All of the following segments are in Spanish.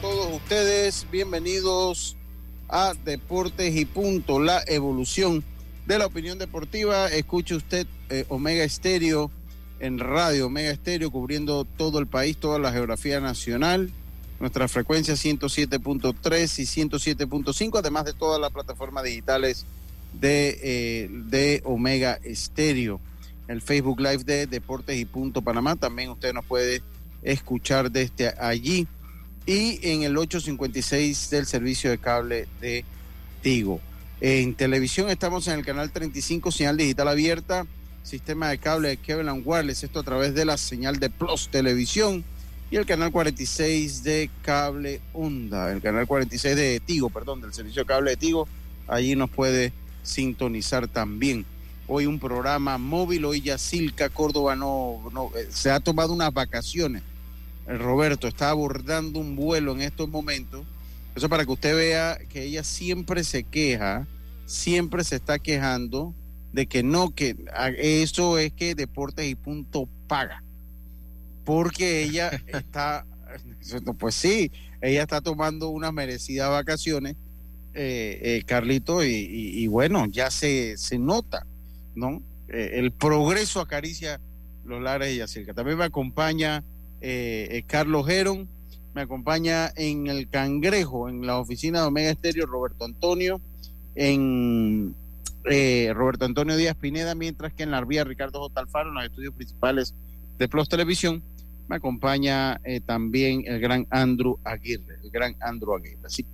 Todos ustedes. Bienvenidos a Deportes y Punto, la evolución de la opinión deportiva. Escuche usted eh, Omega Estéreo en radio, Omega Estéreo cubriendo todo el país, toda la geografía nacional. Nuestra frecuencia 107.3 y 107.5, además de todas las plataformas digitales de, eh, de Omega Estéreo. El Facebook Live de Deportes y Punto Panamá. También usted nos puede escuchar desde allí y en el 856 del servicio de cable de Tigo. En televisión estamos en el canal 35, señal digital abierta, sistema de cable de Kevin Wireless, esto a través de la señal de Plus Televisión y el canal 46 de cable Onda, el canal 46 de Tigo, perdón, del servicio de cable de Tigo, allí nos puede sintonizar también. Hoy un programa móvil, hoy ya Silca Córdoba no, no eh, se ha tomado unas vacaciones Roberto está abordando un vuelo en estos momentos. Eso para que usted vea que ella siempre se queja, siempre se está quejando de que no, que eso es que Deportes y Punto paga. Porque ella está, pues sí, ella está tomando unas merecidas vacaciones, eh, eh, Carlito, y, bueno, ya se, se nota, ¿no? Eh, el progreso acaricia los lares y cerca. También me acompaña eh, eh, Carlos Geron. Me acompaña en el Cangrejo, en la oficina de Omega Estéreo, Roberto Antonio, en eh, Roberto Antonio Díaz Pineda, mientras que en la vía Ricardo J. En los estudios principales de Plus Televisión, me acompaña también el gran Andrew Aguirre, el gran Andrew Aguirre. Así,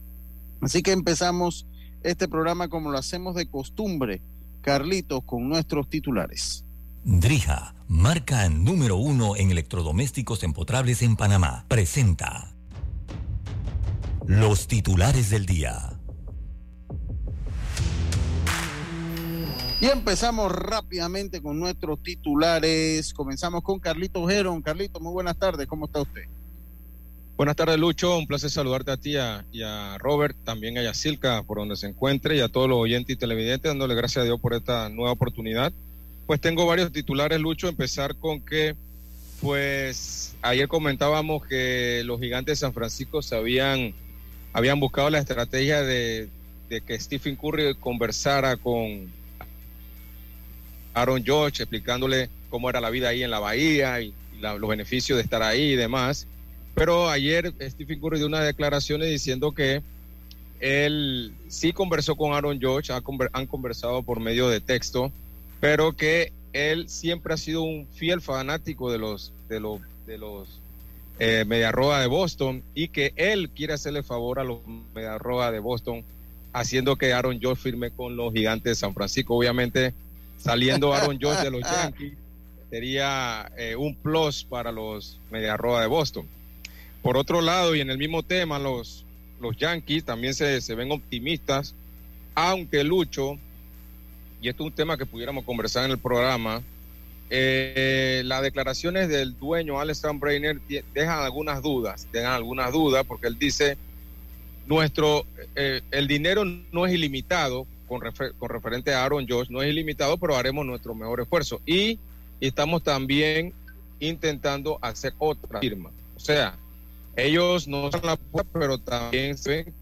así que empezamos este programa como lo hacemos de costumbre, Carlitos, con nuestros titulares. Drija, marca número uno en electrodomésticos empotrables en Panamá, presenta los titulares del día. Y empezamos rápidamente con nuestros titulares. Comenzamos con Carlito Geron. Carlito, muy buenas tardes. ¿Cómo está usted? Buenas tardes, Lucho. Un placer saludarte a ti y a Robert, también a Yacilca, por donde se encuentre, y a todos los oyentes y televidentes, dándole gracias a Dios por esta nueva oportunidad pues tengo varios titulares, Lucho. Empezar con que, pues, ayer comentábamos que los gigantes de San Francisco se habían, habían buscado la estrategia de, que Stephen Curry conversara con Aaron George, explicándole cómo era la vida ahí en la bahía y, los beneficios de estar ahí y demás. Pero ayer Stephen Curry dio unas declaraciones diciendo que él sí conversó con Aaron George, han conversado por medio de texto pero que él siempre ha sido un fiel fanático de los de los de los eh, Mediarroa de Boston y que él quiere hacerle favor a los Mediarroa de Boston haciendo que Aaron George firme con los Gigantes de San Francisco. Obviamente, saliendo Aaron George de los Yankees sería eh, un plus para los Mediarroa de Boston. Por otro lado, y en el mismo tema, los, los Yankees también se, se ven optimistas, aunque Lucho y esto es un tema que pudiéramos conversar en el programa, eh, las declaraciones del dueño Alexander Brainer dejan algunas dudas, dejan algunas dudas porque él dice, nuestro, eh, el dinero no es ilimitado, con, con referente a Aaron Josh, no es ilimitado, pero haremos nuestro mejor esfuerzo. Y, estamos también intentando hacer otra firma. O sea, ellos no son la puerta, pero también se ven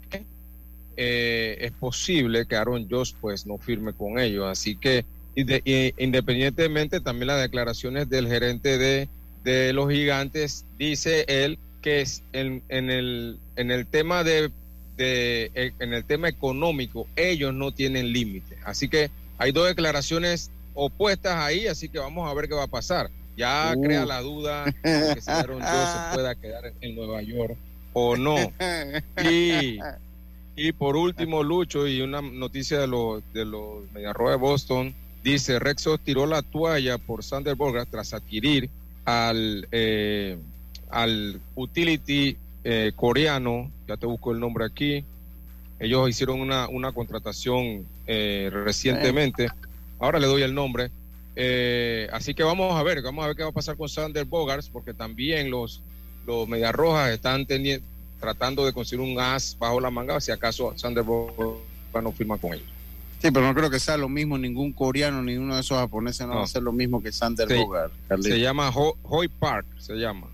eh, es posible que Aaron Josh pues no firme con ellos. Así que independientemente también las declaraciones del gerente de, los gigantes, dice él que es en, el, en el tema de, de, eh, en el tema económico, ellos no tienen límite. Así que hay dos declaraciones opuestas ahí, así que vamos a ver qué va a pasar. Ya Uh. crea la duda de que si Aaron Jones pueda quedar en Nueva York o no. Y, y por último, Lucho, y una noticia de los de los Mediarrojas de Boston, dice Rexos tiró la toalla por Sander Borgas tras adquirir al, eh, al utility eh, coreano, ya te busco el nombre aquí, ellos hicieron una, una contratación eh, recientemente, ahora le doy el nombre, Eh, así que vamos a ver, vamos a ver qué va a pasar con Sander Bogarts, porque también los, los Mediarrojas están teni- tratando de conseguir un as bajo la manga, si acaso Sander Bogarts no firma con ellos. Sí, pero no creo que sea lo mismo. Ningún coreano, ni uno de esos japoneses no, No. va a ser lo mismo que Sander Sí. Bogart. Se llama Ho- Hoy Park, se llama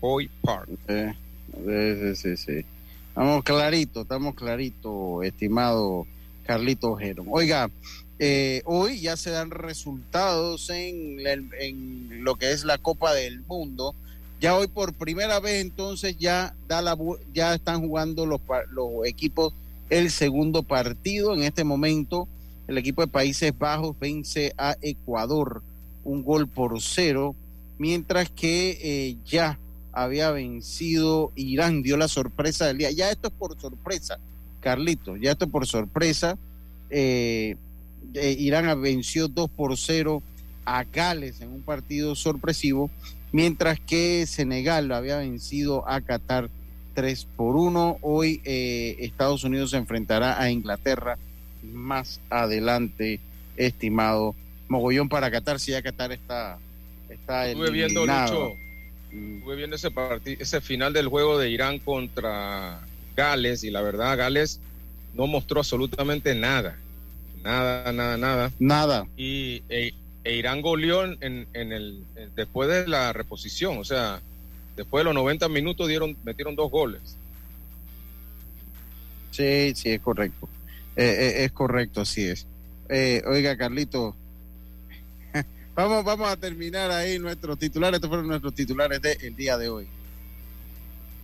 Hoy Park. Eh, sí, sí, sí, sí. Estamos clarito, estamos clarito, estimado Carlito Ojero. Oiga, eh, hoy ya se dan resultados en, en lo que es la Copa del Mundo. Ya hoy por primera vez entonces ya da la ya están jugando los, los equipos el segundo partido. En este momento el equipo de Países Bajos vence a Ecuador un gol por cero, mientras que eh, ya había vencido Irán, dio la sorpresa del día. Ya esto es por sorpresa, Carlito, ya esto es por sorpresa. Eh, eh, Irán venció 2 por 0 a Gales en un partido sorpresivo, mientras que Senegal había vencido a Qatar 3 por 1. Hoy eh, Estados Unidos se enfrentará a Inglaterra más adelante, estimado. Mogollón para Qatar, si ya Qatar está, está Estuve viendo, eliminado. Lucho, Mm. estuve viendo ese, ese final del juego de Irán contra Gales y la verdad Gales no mostró absolutamente nada. Nada, nada, nada. Nada. Y e, e Irán goleó en, en- el en- después de la reposición, o sea, después de los 90 minutos dieron metieron dos goles. Sí, sí, es correcto. Eh, eh, es correcto, así es. Eh, oiga, Carlito, vamos, vamos a terminar ahí nuestros titulares. Estos fueron nuestros titulares del día de hoy.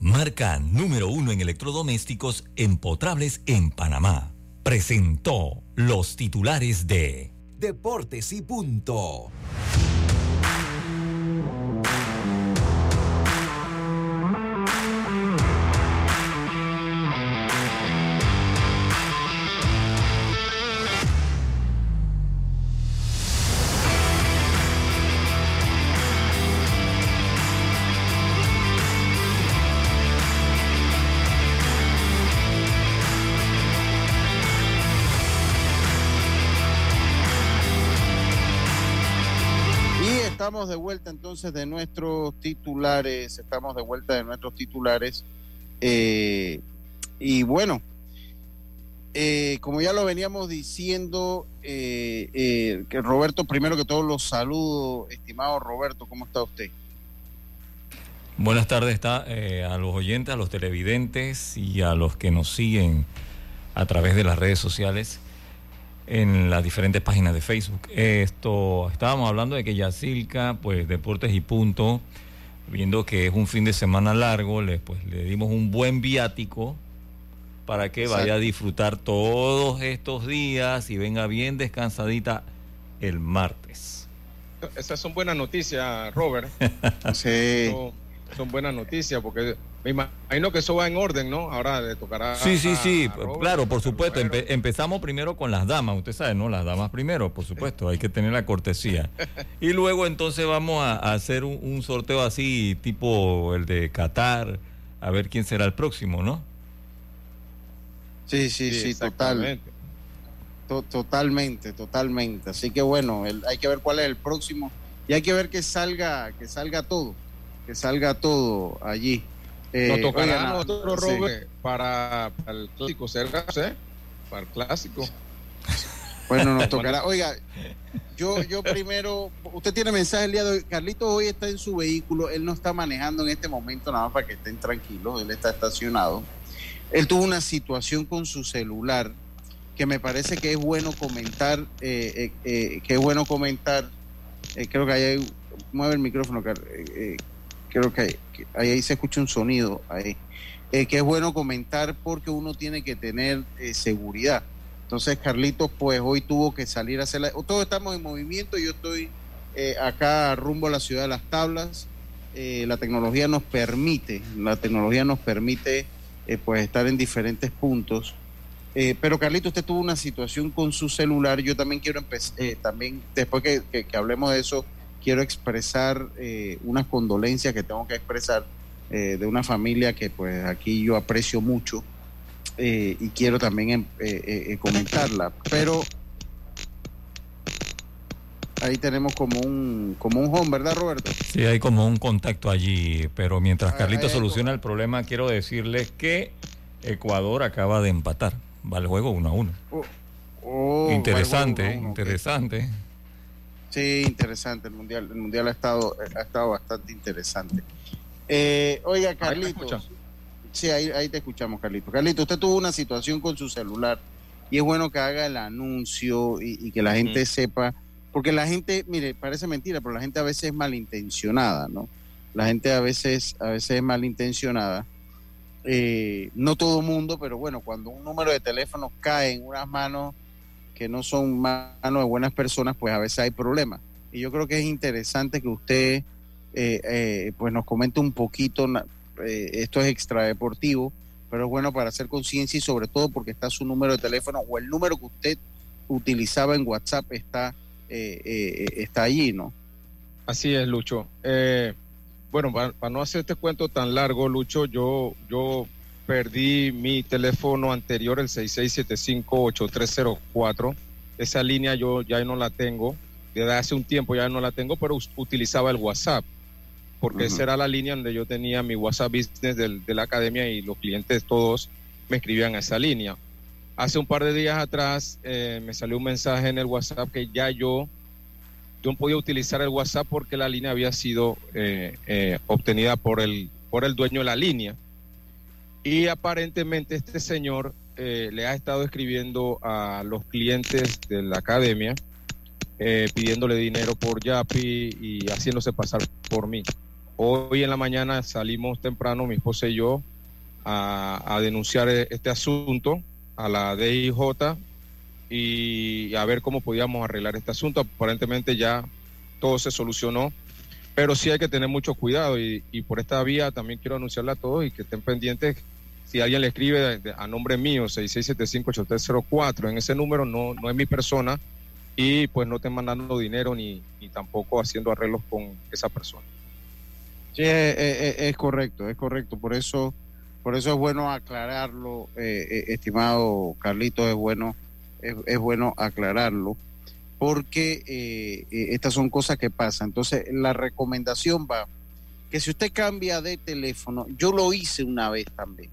marca número uno en electrodomésticos empotrables en Panamá. Presentó los titulares de Deportes y punto. Vuelta entonces de nuestros titulares. Estamos de vuelta de nuestros titulares. Eh, y bueno, eh, como ya lo veníamos diciendo, eh, eh, que Roberto, primero que todo los saludo, estimado Roberto, ¿cómo está usted? Buenas tardes está, eh, a los oyentes, a los televidentes y a los que nos siguen a través de las redes sociales en las diferentes páginas de Facebook. Esto, estábamos hablando de que Yacilca, pues Deportes y Punto, viendo que es un fin de semana largo, le, pues, le dimos un buen viático para que vaya a disfrutar todos estos días y venga bien descansadita el martes. Esas son buenas noticias, Robert. Sí. Son buenas noticias porque me imagino que eso va en orden, ¿no? Ahora le tocará. Sí, sí, sí, a Robert, claro, por supuesto. Empe- empezamos primero con las damas, usted sabe, ¿no? Las damas primero, por supuesto, hay que tener la cortesía. Y luego entonces vamos a, a hacer un, un sorteo así, tipo el de Qatar, a ver quién será el próximo, ¿no? Sí, sí, sí, total. exactamente. To- totalmente, totalmente. Así que bueno, el- hay que ver cuál es el próximo y hay que ver que salga, que salga todo, que salga todo allí. Eh, Nos tocará oigan, a nosotros, sí. Robert, para, para el clásico, cerca, ¿eh? Para el clásico. Bueno, nos tocará. Oiga, yo, yo primero, usted tiene mensaje el día de hoy. Carlito hoy está en su vehículo, él no está manejando en este momento, nada más para que estén tranquilos, él está estacionado. Él tuvo una situación con su celular que me parece que es bueno comentar, eh, eh, eh, que es bueno comentar. creo que ahí mueve el micrófono, creo que, ahí, se escucha un sonido ahí. que es bueno comentar porque uno tiene que tener seguridad. Entonces, Carlitos, pues hoy tuvo que salir a hacer la... Todos estamos en movimiento, yo estoy acá rumbo a la ciudad de las tablas. la tecnología nos permite, la tecnología nos permite eh, pues estar en diferentes puntos. Eh, pero Carlito, usted tuvo una situación con su celular. Yo también quiero empezar, eh, también después que, hablemos de eso, quiero expresar unas condolencias que tengo que expresar de una familia que pues aquí yo aprecio mucho y quiero también em, comentarla. Pero ahí tenemos como un como un home, ¿verdad, Roberto? Sí, hay como un contacto allí, pero mientras ah, Carlito soluciona el problema, quiero decirles que Ecuador acaba de empatar. Va el juego uno a uno. Oh, oh, interesante, interesante. Sí, interesante el mundial. El mundial ha estado ha estado bastante interesante. Eh, oiga, Carlito. Sí, ahí, ahí te escuchamos, Carlito. Carlito, usted tuvo una situación con su celular y es bueno que haga el anuncio y, que la gente sepa porque la gente, mire, parece mentira, pero la gente a veces es malintencionada, ¿no? La gente a veces, a veces es malintencionada. Eh, no todo mundo, pero bueno, cuando un número de teléfono cae en unas manos que no son manos de buenas personas, pues a veces hay problemas. Y yo creo que es interesante que usted eh, eh, pues nos comente un poquito, esto es extradeportivo, pero es bueno para hacer conciencia y sobre todo porque está su número de teléfono o el número que usted utilizaba en WhatsApp está eh, eh, está allí, ¿no? Así es, Lucho. Eh, bueno, para, no hacer este cuento tan largo, Lucho, yo, yo perdí mi teléfono anterior, el 6675-8304. Esa línea yo ya no la tengo, desde hace un tiempo ya no la tengo, pero utilizaba el WhatsApp, porque esa era la línea donde yo tenía mi WhatsApp Business de la academia y los clientes todos me escribían a esa línea. Hace un par de días atrás eh, me salió un mensaje en el WhatsApp que ya yo, yo no podía utilizar el WhatsApp porque la línea había sido eh, eh, obtenida por el, por el dueño de la línea. Y aparentemente este señor le ha estado escribiendo a los clientes de la academia pidiéndole dinero por Yapi y haciéndose pasar por mí. Hoy en la mañana salimos temprano, mi esposa y yo, a, a denunciar este asunto a la DIJ y a ver cómo podíamos arreglar este asunto. Aparentemente ya todo se solucionó, pero sí hay que tener mucho cuidado y, por esta vía también quiero anunciarle a todos y que estén pendientes. Si alguien le escribe a nombre mío, 6675-8304, en ese número no, no es mi persona y pues no estén mandando dinero ni, ni tampoco haciendo arreglos con esa persona. Sí, es correcto, es correcto. Por eso por eso es bueno aclararlo, eh, eh, estimado Carlito, es bueno, es, bueno aclararlo, porque eh, estas son cosas que pasan. Entonces, la recomendación va que si usted cambia de teléfono, yo lo hice una vez también.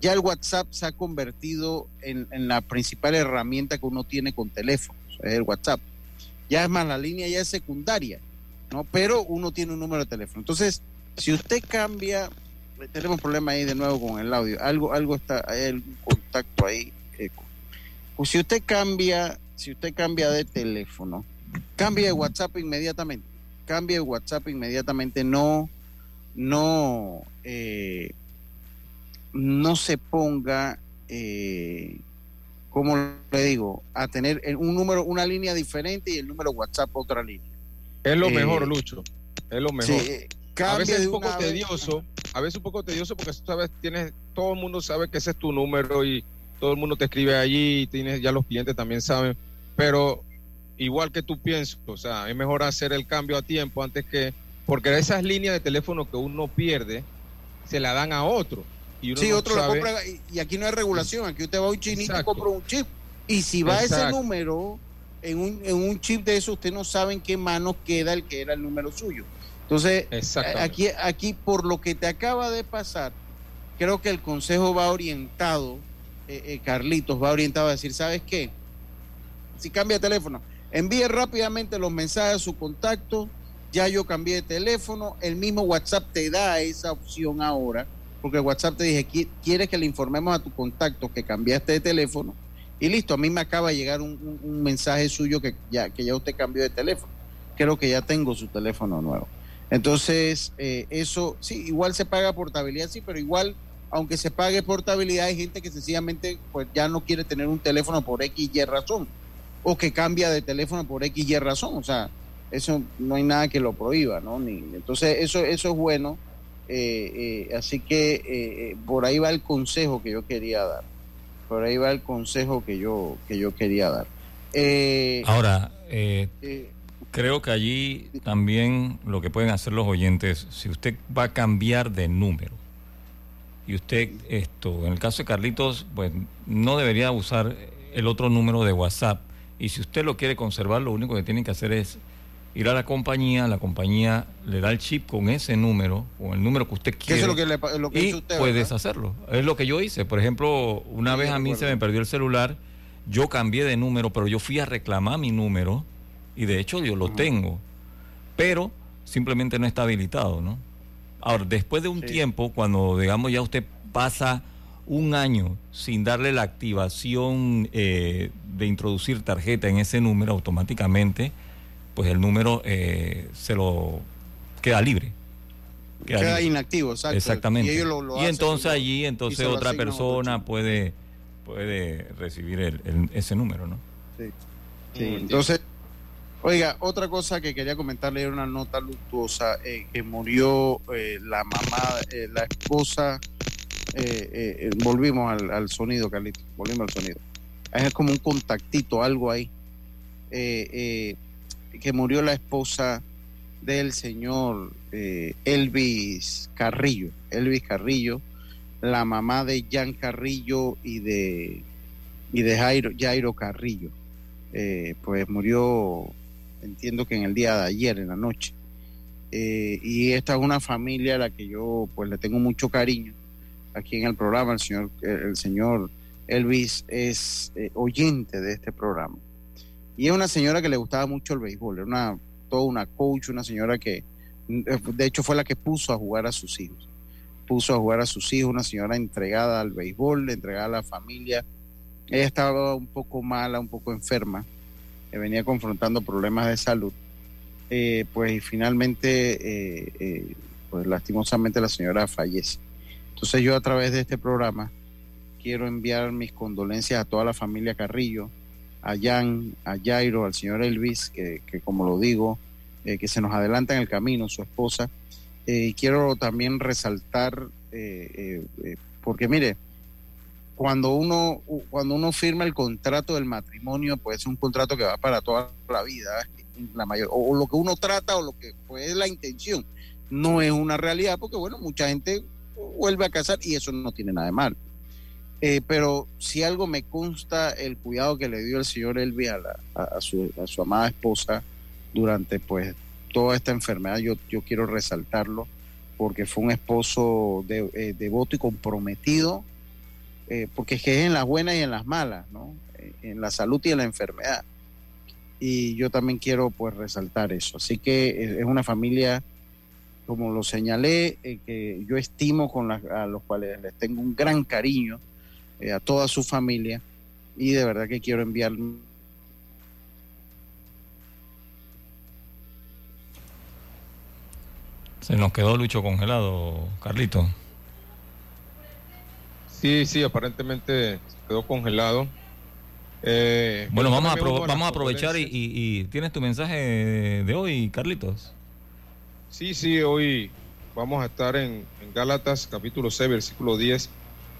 ya el WhatsApp se ha convertido en, la principal herramienta que uno tiene con teléfonos, es el WhatsApp. Ya es más, la línea ya es secundaria, ¿no? Pero uno tiene un número de teléfono. Entonces, si usted cambia tenemos problema ahí de nuevo con el audio. Algo, algo está, hay algún contacto ahí. Pues si usted cambia, si usted cambia de teléfono, cambia de WhatsApp inmediatamente. Cambia de WhatsApp inmediatamente. No, no, eh, no se ponga, eh, como le digo, a tener un número, una línea diferente y el número WhatsApp otra línea. Es lo mejor, eh, Lucho. Es lo mejor a veces es un poco tedioso, a veces un poco tedioso porque sabes, tienes, todo el mundo sabe que ese es tu número y todo el mundo te escribe allí, tienes, ya los clientes también saben, pero igual que tú piensas, o sea, es mejor hacer el cambio a tiempo antes que, porque esas líneas de teléfono que uno pierde, se la dan a otro. Y sí, otro la compra, y aquí no hay regulación, aquí usted va a un chinito y compra un chip. Y si va ese número en un, en un chip de eso, usted no sabe en qué manos queda el que era el número suyo. Entonces, aquí, aquí por lo que te acaba de pasar, creo que el consejo va orientado, eh, eh, Carlitos, va orientado a decir, ¿sabes qué? Si cambia de teléfono, envíe rápidamente los mensajes a su contacto. Ya yo cambié de teléfono. El mismo WhatsApp te da esa opción ahora, porque WhatsApp te dije, ¿quieres que le informemos a tu contacto que cambiaste de teléfono? Y listo, a mí me acaba de llegar un, mensaje suyo que ya, que ya usted cambió de teléfono. Creo que ya tengo su teléfono nuevo. Entonces, eh, eso, sí, igual se paga portabilidad, sí, pero igual, aunque se pague portabilidad, hay gente que sencillamente pues ya no quiere tener un teléfono por X y razón, o que cambia de teléfono por X y razón, o sea, eso no hay nada que lo prohíba, ¿no? Ni, entonces, eso, eso es bueno, eh, eh, así que por ahí va el consejo que yo quería dar, por ahí va el consejo que yo, que yo quería dar. Ahora, Creo que allí también lo que pueden hacer los oyentes, si usted va a cambiar de número y usted esto, en el caso de Carlitos, pues no debería usar el otro número de WhatsApp. Y si usted lo quiere conservar, lo único que tiene que hacer es ir a la compañía, la compañía le da el chip con ese número, con el número que usted quiere. Eso es lo que, le, lo que y usted, puedes hacerlo. Es lo que yo hice. Por ejemplo, una vez a mí se me perdió el celular, yo cambié de número, pero yo fui a reclamar mi número y de hecho yo lo tengo, pero simplemente no está habilitado, ¿no? Ahora, después de un tiempo, cuando digamos ya usted pasa un año sin darle la activación eh, de introducir tarjeta en ese número automáticamente, pues el número eh, se lo queda libre. Queda, inactivo, exactamente. Y, entonces allí, entonces otra persona puede puede recibir el, ese número, ¿no? Sí. sí. Entonces Oiga, otra cosa que quería comentarle era una nota luctuosa, eh, que murió eh, la mamá, eh, la esposa, volvimos al, sonido, Carlito, volvimos al sonido. Es como un contactito, algo ahí, que murió la esposa del señor Elvis Carrillo, Elvis Carrillo, la mamá de Jan Carrillo y de, y de Jairo, Jairo Carrillo. pues murió entiendo que en el día de ayer, en la noche. Eh, y esta es una familia a la que yo pues le tengo mucho cariño aquí en el programa. El señor, el señor Elvis es eh, oyente de este programa. Y es una señora que le gustaba mucho el béisbol, era una, toda una coach, una señora que eh, de hecho fue la que puso a jugar a sus hijos. Puso a jugar a sus hijos, una señora entregada al béisbol, entregada a la familia. Ella estaba un poco mala, un poco enferma venía confrontando problemas de salud, eh, pues finalmente, eh, eh, pues lastimosamente la señora fallece. Entonces yo a través de este programa quiero enviar mis condolencias a toda la familia Carrillo, a Jan, a Jairo, al señor Elvis, que, que como lo digo, que se nos adelanta en el camino, su esposa. y quiero también resaltar, porque mire, cuando uno, cuando uno firma el contrato del matrimonio, pues es un contrato que va para toda la vida, la mayor, o, lo que uno trata o lo que pues, es la intención. No es una realidad porque, bueno, mucha gente vuelve a casar y eso no tiene nada de mal. Eh, pero si algo me consta el cuidado que le dio el señor Elvi a, su, a su amada esposa durante pues toda esta enfermedad, yo, yo quiero resaltarlo porque fue un esposo de, eh, devoto y comprometido eh, porque es es en las buenas y en las malas, ¿no? En la salud y en la enfermedad. Y yo también quiero pues resaltar eso. Así que es una familia, como lo señalé, eh, que yo estimo con a los cuales les tengo un gran cariño, a toda su familia, y de verdad que quiero enviar Se nos quedó Lucho congelado, Carlito. Sí, sí, aparentemente quedó congelado. Eh, bueno, vamos a, vamos a aprovechar y, tienes tu mensaje de hoy, Carlitos. Sí, sí, hoy vamos a estar en, Gálatas capítulo 6, versículo 10.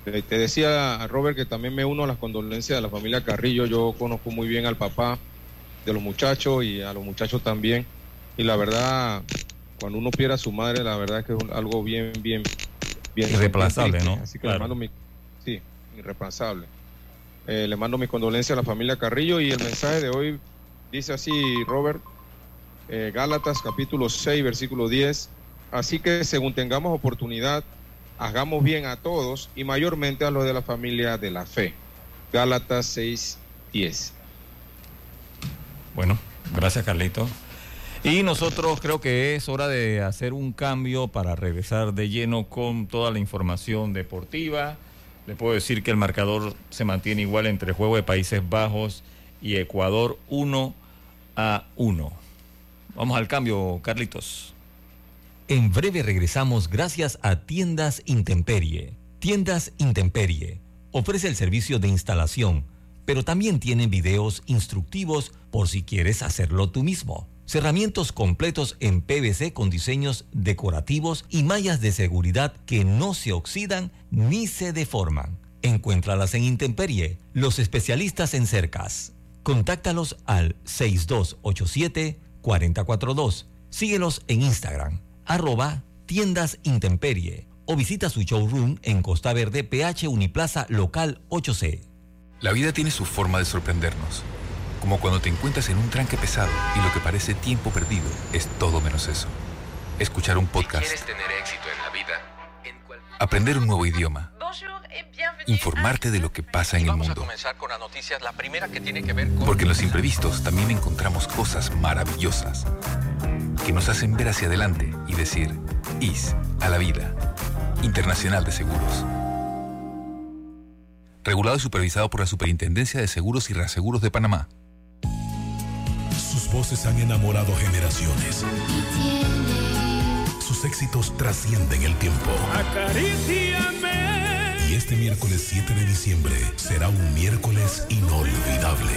Eh, te decía, Robert, que también me uno a las condolencias de la familia Carrillo. Yo conozco muy bien al papá de los muchachos y a los muchachos también. Y la verdad, cuando uno pierde a su madre, la verdad es que es algo bien, bien, bien. Irreemplazable, ¿no? Así que le mando mi Sí, irreemplazable. Eh, le mando mis condolencias a la familia Carrillo y el mensaje de hoy dice así, Robert, eh, Gálatas capítulo 6, versículo 10. Así que según tengamos oportunidad, hagamos bien a todos y mayormente a los de la familia de la fe. Gálatas 6, 10. Bueno, gracias Carlito. Y nosotros creo que es hora de hacer un cambio para regresar de lleno con toda la información deportiva. Le puedo decir que el marcador se mantiene igual entre juego de Países Bajos y Ecuador 1 a 1. Vamos al cambio, Carlitos. En breve regresamos gracias a Tiendas Intemperie. Tiendas Intemperie ofrece el servicio de instalación, pero también tiene videos instructivos por si quieres hacerlo tú mismo. Cerramientos completos en PVC con diseños decorativos y mallas de seguridad que no se oxidan ni se deforman. Encuéntralas en Intemperie, los especialistas en cercas. Contáctalos al 6287-4042. Síguelos en Instagram, arroba tiendas Intemperie o visita su showroom en Costa Verde, PH Uniplaza Local 8C. La vida tiene su forma de sorprendernos como cuando te encuentras en un tranque pesado y lo que parece tiempo perdido es todo menos eso. Escuchar un podcast. tener éxito en la vida, aprender un nuevo idioma. Informarte de lo que pasa en el mundo. Porque en los imprevistos también encontramos cosas maravillosas que nos hacen ver hacia adelante y decir IS a la vida. Internacional de Seguros. Regulado y supervisado por la Superintendencia de Seguros y Reaseguros de Panamá. Sus voces han enamorado generaciones. Sus éxitos trascienden el tiempo. Y este miércoles 7 de diciembre será un miércoles inolvidable.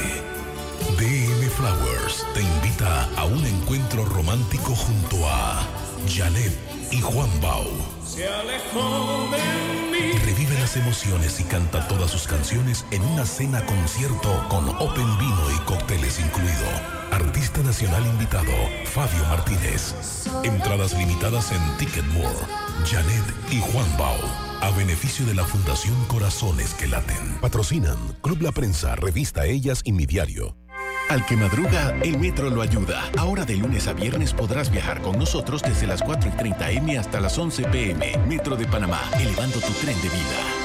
DM Flowers te invita a un encuentro romántico junto a Janet y Juan Bau. Se alejó de mí. Revive las emociones y canta todas sus canciones en una cena concierto con Open Vino y cócteles incluido. Artista nacional invitado, Fabio Martínez. Entradas limitadas en Ticketmore. Janet y Juan Bau. A beneficio de la Fundación Corazones que Laten. Patrocinan Club La Prensa, Revista Ellas y Mi Diario. Al que madruga, el metro lo ayuda. Ahora de lunes a viernes podrás viajar con nosotros desde las 4 y 30 M hasta las 11 PM. Metro de Panamá, elevando tu tren de vida.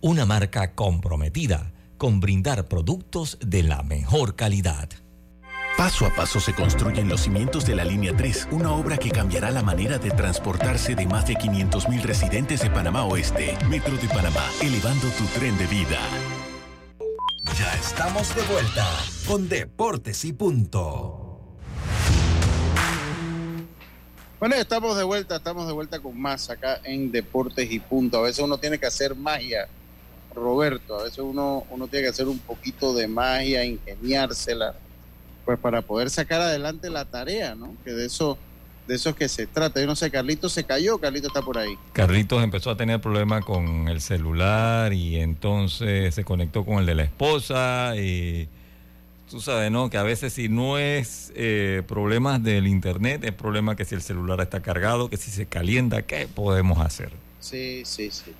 una marca comprometida con brindar productos de la mejor calidad. Paso a paso se construyen los cimientos de la Línea 3, una obra que cambiará la manera de transportarse de más de 500.000 residentes de Panamá Oeste. Metro de Panamá, elevando tu tren de vida. Ya estamos de vuelta con Deportes y Punto. Bueno, estamos de vuelta, estamos de vuelta con más acá en Deportes y Punto. A veces uno tiene que hacer magia Roberto. A veces uno, uno tiene que hacer un poquito de magia, ingeniársela, pues para poder sacar adelante la tarea, ¿no? Que de eso, de eso es que se trata. Yo no sé, Carlitos se cayó, Carlitos está por ahí. Carlitos empezó a tener problemas con el celular y entonces se conectó con el de la esposa y tú sabes, ¿no? Que a veces si no es eh, problemas del internet, es problema que si el celular está cargado, que si se calienta, ¿qué podemos hacer? Sí, sí, sí.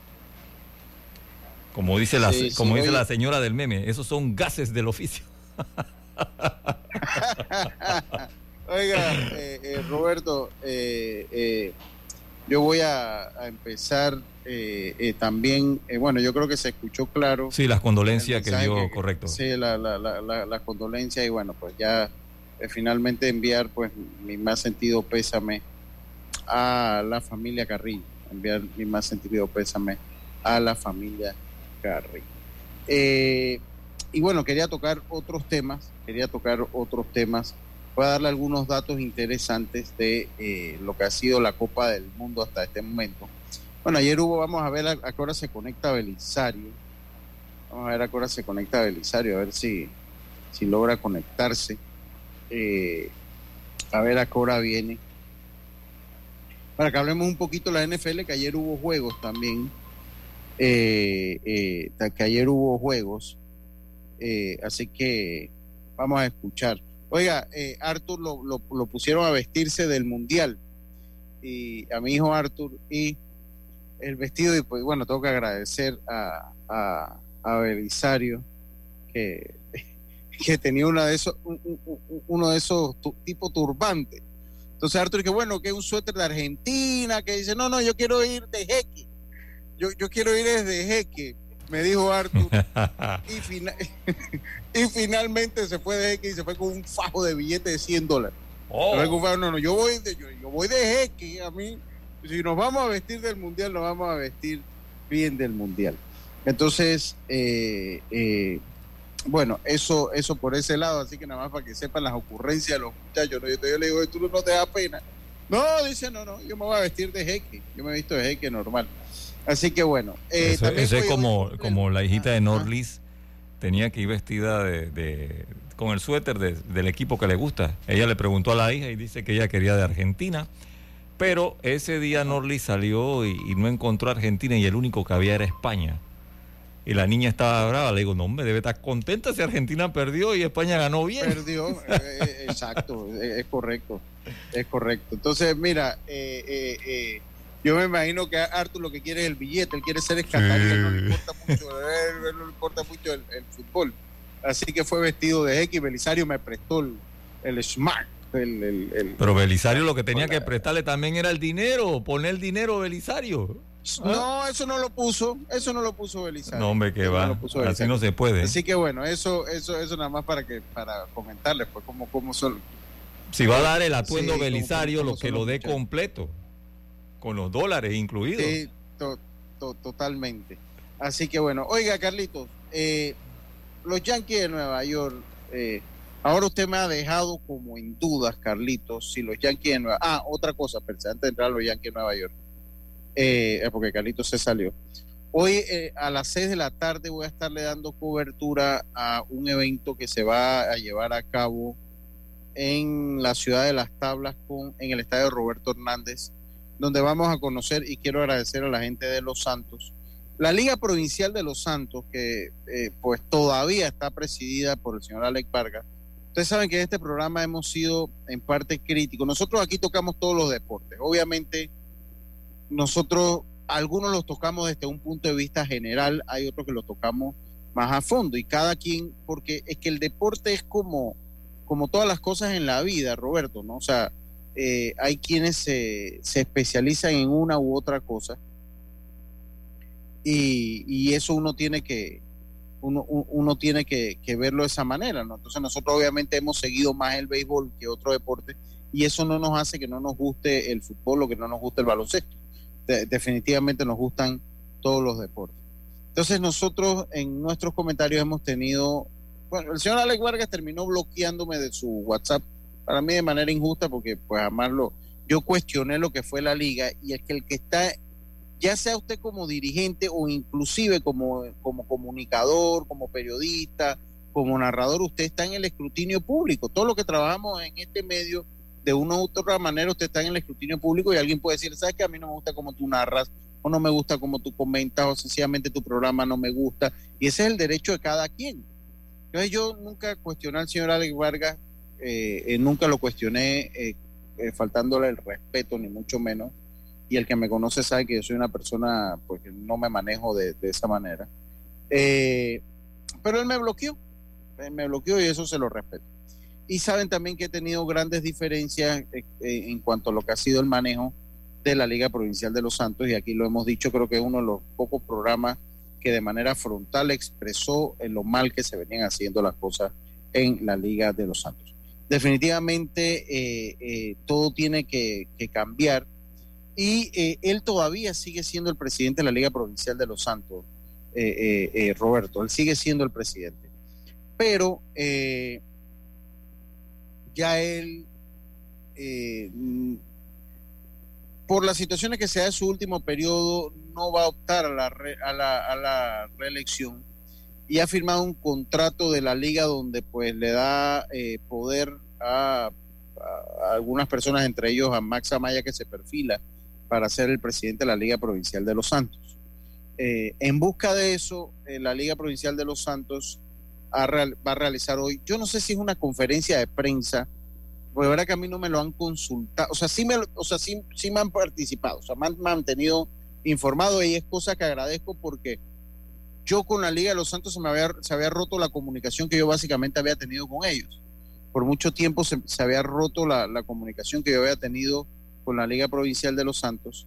Como dice la, como dice la señora del meme, esos son gases del oficio. Oiga, eh, eh, Roberto, eh, yo voy a, empezar también, bueno, yo creo que se escuchó claro. Sí, las condolencias que dio, correcto. Sí, la, la, la, condolencia y bueno, pues ya finalmente enviar pues mi más sentido pésame a la familia Carrillo, enviar mi más sentido pésame a la familia Eh, y bueno, quería tocar otros temas, quería tocar otros temas. Voy a darle algunos datos interesantes de eh, lo que ha sido la Copa del Mundo hasta este momento. Bueno, ayer hubo, vamos a ver a, qué hora se conecta Belisario. Vamos a ver a qué hora se conecta Belisario, a ver si, si logra conectarse. Eh, a ver a qué hora viene. Para que hablemos un poquito de la NFL, que ayer hubo juegos también. Eh, eh, que ayer hubo juegos. Eh, así que vamos a escuchar. Oiga, Arthur lo, lo, pusieron a vestirse del mundial. Y a mi hijo Arthur. Y el vestido, y pues bueno, tengo que agradecer a, a, a Belisario que, que tenía una de esos, uno de esos tipo turbante entonces Arturo dice, bueno, que es un suéter de Argentina, que dice, no, no, yo quiero ir de jeque. Yo, yo quiero ir desde jeque, me dijo Arthur. y, y finalmente se fue de jeque y se fue con un fajo de billetes de 100 dólares. Oh. No, no, yo voy de, yo, voy de jeque, a mí, si nos vamos a vestir del mundial, nos vamos a vestir bien del mundial. Entonces, eh, eh, bueno, eso, eso por ese lado, así que nada más para que sepan las ocurrencias de los muchachos. Yo, le digo, tú no te da pena. No, dice, no, no, yo me voy a vestir de jeque. Yo me he visto de jeque normal. Así que bueno. Eh, eso, es como, como la hijita de Norlis tenía que ir vestida de, con el suéter del equipo que le gusta. Ella le preguntó a la hija y dice que ella quería de Argentina. Pero ese día Norlis salió y, y no encontró Argentina y el único que había era España y la niña estaba brava. Le digo, no, me debe estar contenta si Argentina perdió y España ganó bien. Perdió, eh, eh, exacto, es, correcto, es correcto. Entonces, mira, eh, yo me imagino que Artur lo que quiere es el billete, él quiere ser escatar no le importa mucho, no le importa mucho el, fútbol. Así que fue vestido de X, Belisario me prestó el, el smart. El, Pero Belisario lo que tenía que prestarle también era el dinero, poner el dinero Belisario. No, eso no lo puso, eso no lo puso Belisario. No, hombre, que va. Así no se puede. Así que bueno, eso, eso, eso nada más para que, para comentarles, pues cómo, cómo son. Si va a dar el atuendo Belisario, lo que lo dé completo, con los dólares incluidos. Sí, totalmente. Así que bueno, oiga, Carlitos, eh, los Yankees de Nueva York, eh, ahora usted me ha dejado como en dudas, Carlitos, si los Yankees de Nueva Ah, otra cosa, antes de entrar a los Yankees de Nueva York eh, porque Carlito se salió. Hoy eh, a las 6 de la tarde voy a estarle dando cobertura a un evento que se va a llevar a cabo en la ciudad de Las Tablas con, en el estadio Roberto Hernández, donde vamos a conocer y quiero agradecer a la gente de Los Santos. La Liga Provincial de Los Santos, que eh, pues todavía está presidida por el señor Alex Vargas. Ustedes saben que en este programa hemos sido en parte críticos. Nosotros aquí tocamos todos los deportes. Obviamente nosotros algunos los tocamos desde un punto de vista general, hay otros que los tocamos más a fondo y cada quien, porque es que el deporte es como, como todas las cosas en la vida, Roberto, ¿no? O sea, eh, hay quienes se, se, especializan en una u otra cosa y, y eso uno tiene que, uno, uno tiene que, que, verlo de esa manera, ¿no? Entonces nosotros obviamente hemos seguido más el béisbol que otro deporte y eso no nos hace que no nos guste el fútbol o que no nos guste el baloncesto definitivamente nos gustan todos los deportes. Entonces nosotros en nuestros comentarios hemos tenido, bueno, el señor Alex Vargas terminó bloqueándome de su WhatsApp, para mí de manera injusta, porque pues amarlo, yo cuestioné lo que fue la liga y es que el que está, ya sea usted como dirigente o inclusive como, como comunicador, como periodista, como narrador, usted está en el escrutinio público. Todo lo que trabajamos en este medio de una u otra manera usted está en el escrutinio público y alguien puede decir, ¿sabes que A mí no me gusta como tú narras, o no me gusta como tú comentas, o sencillamente tu programa no me gusta. Y ese es el derecho de cada quien. Entonces yo nunca cuestioné al señor Alex Vargas, eh, eh, nunca lo cuestioné eh, faltándole el respeto, ni mucho menos. Y el que me conoce sabe que yo soy una persona pues, que no me manejo de, de esa manera. pero él me bloqueó, me bloqueó y eso se lo respeto. Y saben también que he tenido grandes diferencias eh, eh, en cuanto a lo que ha sido el manejo de la Liga Provincial de los Santos, y aquí lo hemos dicho, creo que es uno de los pocos programas que de manera frontal expresó en lo mal que se venían haciendo las cosas en la Liga de los Santos. Definitivamente eh, todo tiene que, cambiar y él todavía sigue siendo el presidente de la Liga Provincial de los Santos, Roberto. Él sigue siendo el presidente. Pero ya él, por las situaciones que se da en su último periodo, no va a optar a la, a la, a la reelección y ha firmado un contrato de la liga donde pues le da eh, poder a, algunas personas, entre ellos a Max Amaya que se perfila para ser el presidente de la Liga Provincial de los Santos. Eh, en busca de eso, eh, la Liga Provincial de los Santos va a realizar hoy, yo no sé si es una conferencia de prensa, porque verdad que a mí no me lo han consultado, o sea, sí me, o sea, sí, sí me han participado, o sea, me han mantenido informado y es cosa que agradezco porque yo con la Liga de los Santos se me había, se había roto la comunicación que yo básicamente había tenido con ellos. Por mucho tiempo se, había roto la, comunicación que yo había tenido con la Liga Provincial de los Santos,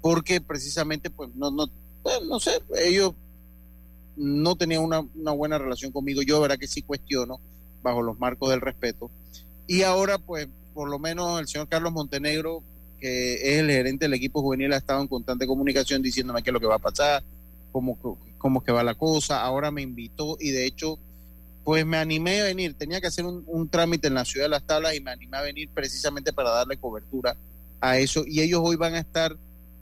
porque precisamente, pues, no, no, pues, no sé, ellos no tenían una, una buena relación conmigo. Yo, verdad que sí cuestiono, bajo los marcos del respeto. Y ahora, pues, por lo menos el señor Carlos Montenegro, que es el gerente del equipo juvenil, ha estado en constante comunicación diciéndome qué es lo que va a pasar, cómo, cómo que va la cosa. Ahora me invitó y de hecho, pues me animé a venir. Tenía que hacer un, trámite en la ciudad de Las Tablas y me animé a venir precisamente para darle cobertura a eso. Y ellos hoy van a estar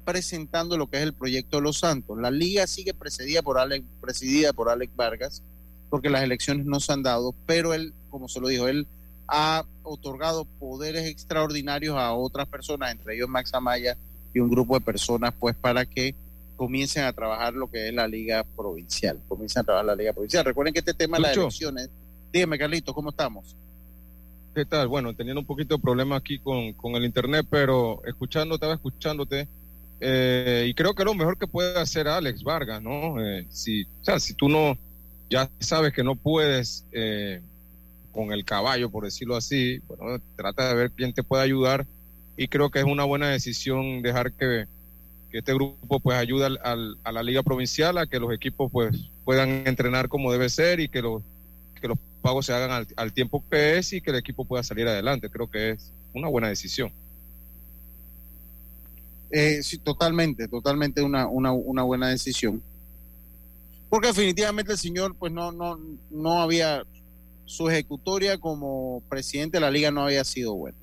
presentando lo que es el proyecto de Los Santos. La liga sigue presidida por Alex, presidida por Alex Vargas, porque las elecciones no se han dado, pero él, como se lo dijo, él ha otorgado poderes extraordinarios a otras personas, entre ellos Max Amaya y un grupo de personas, pues para que comiencen a trabajar lo que es la liga provincial, comiencen a trabajar la liga provincial. Recuerden que este tema de las elecciones, dígame Carlito, ¿cómo estamos? ¿Qué tal? Bueno, teniendo un poquito de problema aquí con, con el internet, pero escuchándote, estaba escuchándote, eh, y creo que lo mejor que puede hacer Alex Vargas, ¿no? Eh, si, o sea, si tú no, ya sabes que no puedes eh, con el caballo, por decirlo así, bueno, trata de ver quién te puede ayudar, y creo que es una buena decisión dejar que que este grupo pues ayuda al, a la liga provincial a que los equipos pues puedan entrenar como debe ser y que los, que los pagos se hagan al, tiempo que es y que el equipo pueda salir adelante. Creo que es una buena decisión. Eh, sí, totalmente, totalmente una, una, buena decisión. Porque definitivamente el señor pues no, no, no había, su ejecutoria como presidente de la liga no había sido buena.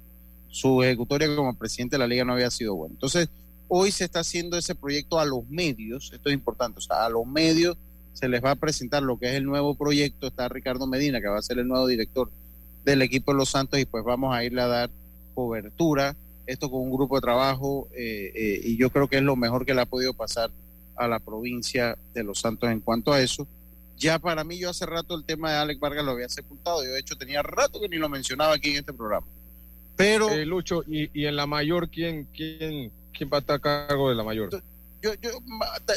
Su ejecutoria como presidente de la liga no había sido buena. Entonces, Hoy se está haciendo ese proyecto a los medios, esto es importante, o sea, a los medios se les va a presentar lo que es el nuevo proyecto, está Ricardo Medina, que va a ser el nuevo director del equipo de Los Santos, y pues vamos a irle a dar cobertura, esto con un grupo de trabajo, eh, eh, y yo creo que es lo mejor que le ha podido pasar a la provincia de Los Santos en cuanto a eso. Ya para mí, yo hace rato el tema de Alex Vargas lo había sepultado, yo de hecho tenía rato que ni lo mencionaba aquí en este programa. Pero... Eh, Lucho, y, y en la mayor, ¿quién, quién ¿Quién va a estar a cargo de la mayor? Yo, yo,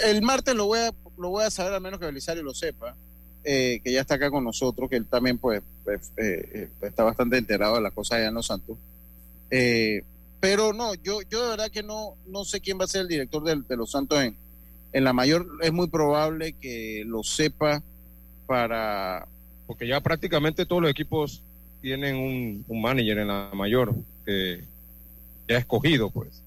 el martes lo voy a, lo voy a saber, al menos que Belisario lo sepa, eh, que ya está acá con nosotros, que él también pues, eh, está bastante enterado de las cosas allá en Los Santos. Pero no, yo, yo de verdad que no, no sé quién va a ser el director de, Los Santos en, en la mayor. Es muy probable que lo sepa para... Porque ya prácticamente todos los equipos tienen un, un manager en la mayor que ya ha escogido, pues.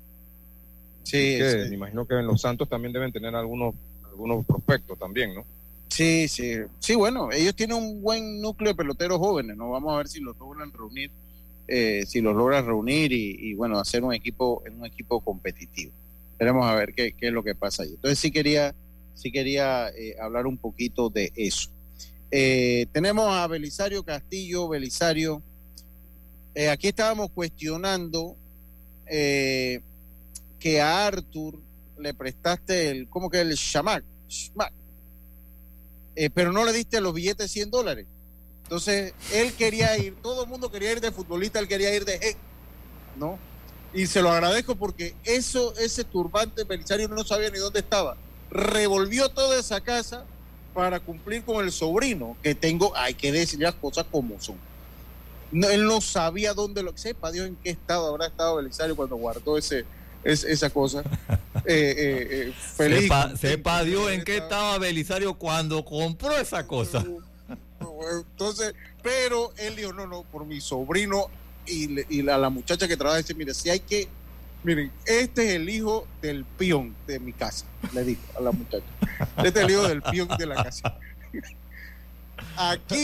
Sí, Me imagino que en los Santos también deben tener algunos, algunos prospectos también, ¿no? Sí, sí. Sí, bueno, ellos tienen un buen núcleo de peloteros jóvenes, ¿no? Vamos a ver si los logran reunir, eh, si los logran reunir y, bueno, hacer un equipo, un equipo competitivo. Veremos a ver qué, es lo que pasa ahí. Entonces sí quería, sí quería eh, hablar un poquito de eso. Eh, tenemos a Belisario Castillo, Belisario. aquí estábamos cuestionando que a Arthur le prestaste el, ¿cómo que el shamac? Eh, pero no le diste los billetes de 100 dólares. Entonces, él quería ir, todo el mundo quería ir de futbolista, él quería ir de head, ¿no? Y se lo agradezco porque eso, ese turbante Belisario no sabía ni dónde estaba. Revolvió toda esa casa para cumplir con el sobrino, que tengo, hay que decir las cosas como son. No, él no sabía dónde lo, sepa Dios en qué estado habrá estado Belisario cuando guardó ese, es, esa cosa. Eh, eh, eh, feliz. Sepa, Dios en qué estaba Belisario cuando compró esa cosa. Entonces, pero él dijo, no, no, por mi sobrino y, y la, la, muchacha que trabaja, dice, mire, si hay que, Miren, este es el hijo del peón de mi casa, le dijo a la muchacha. Este es el hijo del peón de la casa. Aquí,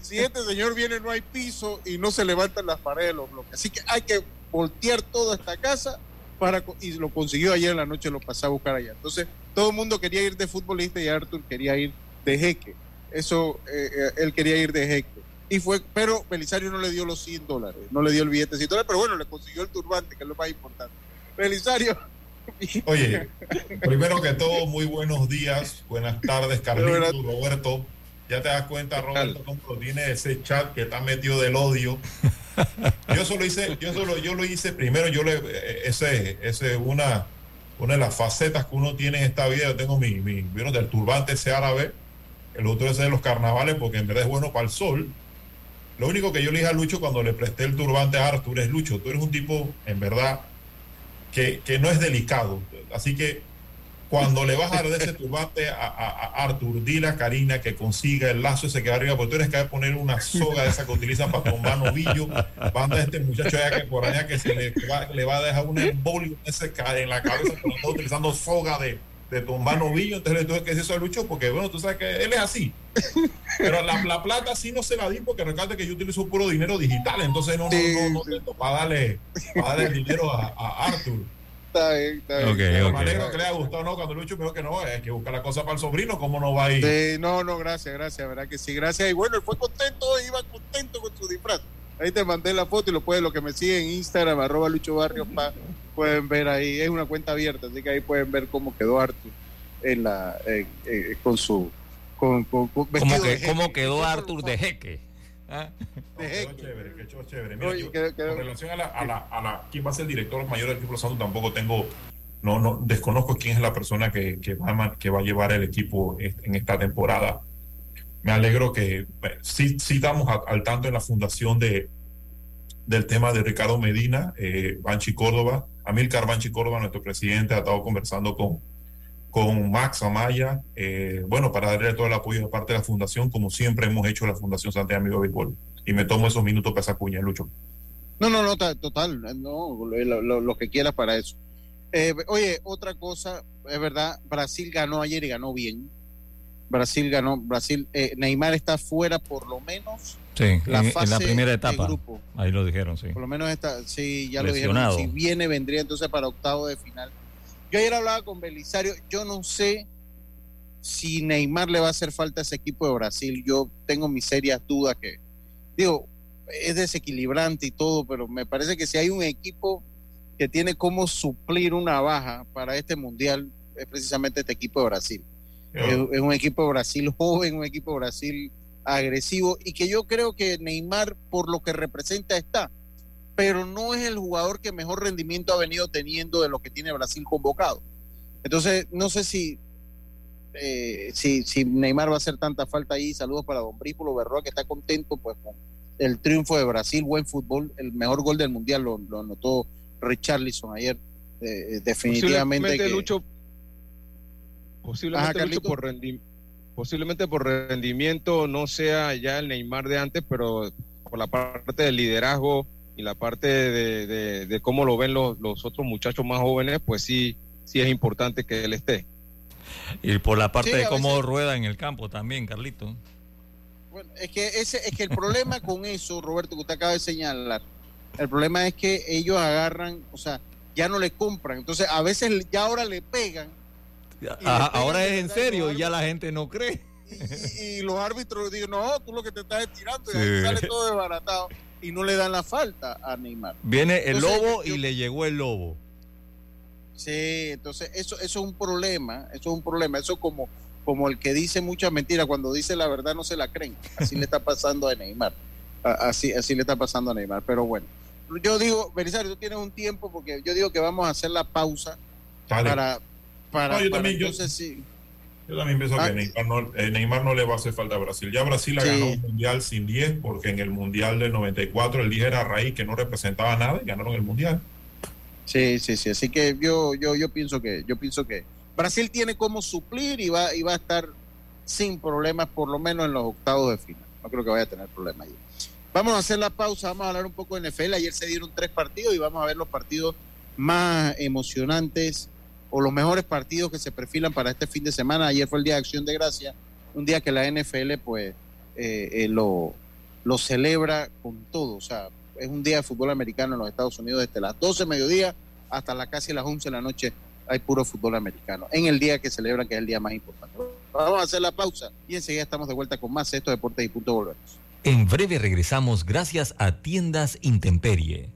si este señor viene, no hay piso y no se levantan las paredes de los bloques. Así que hay que voltear toda esta casa para y lo consiguió ayer en la noche, lo pasé a buscar allá. Entonces, todo el mundo quería ir de futbolista y Arthur quería ir de jeque. Eso, eh, eh, él quería ir de jeque. Y fue, pero Belisario no le dio los 100 dólares, no le dio el billete de 100 dólares, pero bueno, le consiguió el turbante, que es lo más importante. Belisario. Oye, primero que todo, muy buenos días, buenas tardes, Carlitos, Roberto. Ya te das cuenta, Roberto, cómo tiene ese chat que está metido del odio. Yo solo hice, yo solo, yo lo hice primero, yo le, ese, ese una, una de las facetas que uno tiene en esta vida. Yo tengo mi, mi, del turbante ese árabe, el otro es de los carnavales, porque en verdad es bueno para el sol. Lo único que yo le dije a Lucho cuando le presté el turbante a Arthur es, Lucho, tú eres un tipo, en verdad, que, que no es delicado. Así que cuando le vas a dar ese turbante a, a, Arthur, dile a Karina que consiga el lazo ese que va arriba, porque tú eres que poner una soga de esa que utilizan para tomar novillo. Banda este muchacho allá que por allá que se le va, le va a dejar un embolio en la cabeza, porque está utilizando soga de, de tumbar novillo. Entonces le tuve que decir eso a Lucho, porque bueno, tú sabes que él es así. Pero la, la plata sí no se la di, porque recuerda que yo utilizo puro dinero digital, entonces no, no, no, no, para darle, para darle el dinero a, a Arthur está bien, está bien. Okay, Me alegro que le haya gustado, ¿no? Cuando Lucho me dijo que no, hay que buscar la cosa para el sobrino, ¿cómo no va a ir? Sí, no, no, gracias, gracias, verdad que sí, gracias. Y bueno, él fue contento, iba contento con su disfraz. Ahí te mandé la foto y lo pueden, lo que me sigue en Instagram, arroba Lucho Barrios, pueden ver ahí, es una cuenta abierta, así que ahí pueden ver cómo quedó Arthur en la, con su, con, con, con ¿Cómo, que, ¿Cómo quedó Arthur de jeque? ¿Ah? Qué chévere, qué chévere. Mira, yo, con relación a la, a, la, a la, quién va a ser el director mayor del equipo Santo, tampoco tengo, no, no, desconozco quién es la persona que, que, va, que va a llevar el equipo en esta temporada. Me alegro que eh, sí, sí estamos al tanto en la fundación de, del tema de Ricardo Medina, eh, Banchi Córdoba. Amilcar Banchi Córdoba, nuestro presidente, ha estado conversando con, con Max Amaya, eh, bueno, para darle todo el apoyo de parte de la Fundación, como siempre hemos hecho la Fundación Santiago Amigo Béisbol. Y me tomo esos minutos para esa cuña, Lucho. No, no, no, total, no, lo, que quieras para eso. Eh, oye, otra cosa, es verdad, Brasil ganó ayer y ganó bien. Brasil ganó, Brasil, eh, Neymar está fuera por lo menos. Sí, la en, la primera etapa. Ahí lo dijeron, sí. Por lo menos está, sí, ya lo dijeron. Si viene, vendría entonces para octavo de final yo ayer hablaba con Belisario, yo no sé si Neymar le va a hacer falta a ese equipo de Brasil. Yo tengo mis serias dudas que, digo, es desequilibrante y todo, pero me parece que si hay un equipo que tiene como suplir una baja para este mundial, es precisamente este equipo de Brasil. Es, un equipo de Brasil joven, un equipo de Brasil agresivo y que yo creo que Neymar, por lo que representa, está pero no es el jugador que mejor rendimiento ha venido teniendo de lo que tiene Brasil convocado. Entonces, no sé si, eh, si, si, Neymar va a hacer tanta falta ahí. Saludos para Don Brípulo Berroa, que está contento pues con el triunfo de Brasil, buen fútbol, el mejor gol del Mundial lo, lo anotó Richarlison ayer. Eh, definitivamente. Lucho, posiblemente, por posiblemente por rendimiento no sea ya el Neymar de antes, pero por la parte del liderazgo y la parte de, de, cómo lo ven los, los, otros muchachos más jóvenes, pues sí, sí es importante que él esté. Y por la parte de cómo rueda en el campo también, Carlito. Bueno, es que ese es que el problema con eso, Roberto, que usted acaba de señalar, el problema es que ellos agarran, o sea, ya no le compran, entonces a veces ya ahora le pegan. Ahora es en serio y ya la gente no cree. Y, los árbitros dicen, no, tú lo que te estás estirando y ahí sale todo desbaratado y no le dan la falta a Neymar. Viene el lobo y le llegó el lobo. Sí, entonces eso, eso es un problema, eso es un problema, eso como, como el que dice muchas mentiras, cuando dice la verdad no se la creen, así le está pasando a Neymar, así, así le está pasando a Neymar, pero bueno, yo digo, Belisario, tú tienes un tiempo porque yo digo que vamos a hacer la pausa para, para, entonces sí yo también pienso que ah. Neymar no, eh, Neymar no, le va a hacer falta a Brasil. Ya Brasil ha ganado un mundial sin 10, porque en el mundial del 94 el 10 era raíz que no representaba nada y ganaron el mundial. Sí, sí, sí. Así que yo, yo, yo pienso que, yo pienso que Brasil tiene como suplir y va, y va a estar sin problemas, por lo menos en los octavos de final. No creo que vaya a tener problemas ahí. Vamos a hacer la pausa, vamos a hablar un poco de NFL. Ayer se dieron tres partidos y vamos a ver los partidos más emocionantes o los mejores partidos que se perfilan para este fin de semana. Ayer fue el Día de Acción de Gracia, un día que la NFL pues eh, eh, lo, celebra con todo. O sea, es un día de fútbol americano en los Estados Unidos desde las 12 de mediodía hasta las casi las 11 de la noche hay puro fútbol americano. En el día que celebran, que es el día más importante. Vamos a hacer la pausa y enseguida estamos de vuelta con más estos deportes y punto volvemos. En breve regresamos gracias a Tiendas Intemperie.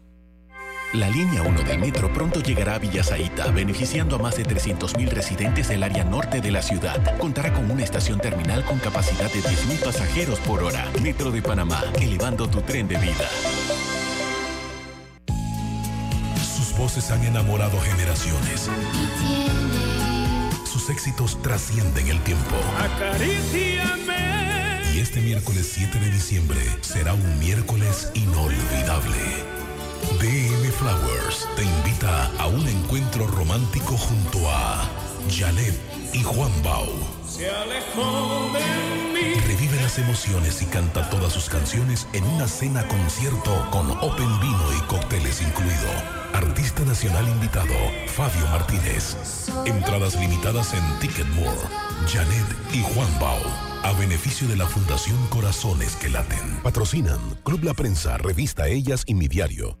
La línea 1 del metro pronto llegará a Villasaita, beneficiando a más de 300.000 residentes del área norte de la ciudad. Contará con una estación terminal con capacidad de 10.000 pasajeros por hora. Metro de Panamá, elevando tu tren de vida. Sus voces han enamorado generaciones. Sus éxitos trascienden el tiempo. Y este miércoles 7 de diciembre será un miércoles inolvidable. DM Flowers te invita a un encuentro romántico junto a Janet y Juan Bau. Se alejó de mí. Revive las emociones y canta todas sus canciones en una cena concierto con Open Vino y cócteles incluido. Artista nacional invitado, Fabio Martínez. Entradas limitadas en Ticketmore. Janet y Juan Bau a beneficio de la Fundación Corazones que Laten. Patrocinan Club La Prensa, Revista Ellas y Mi Diario.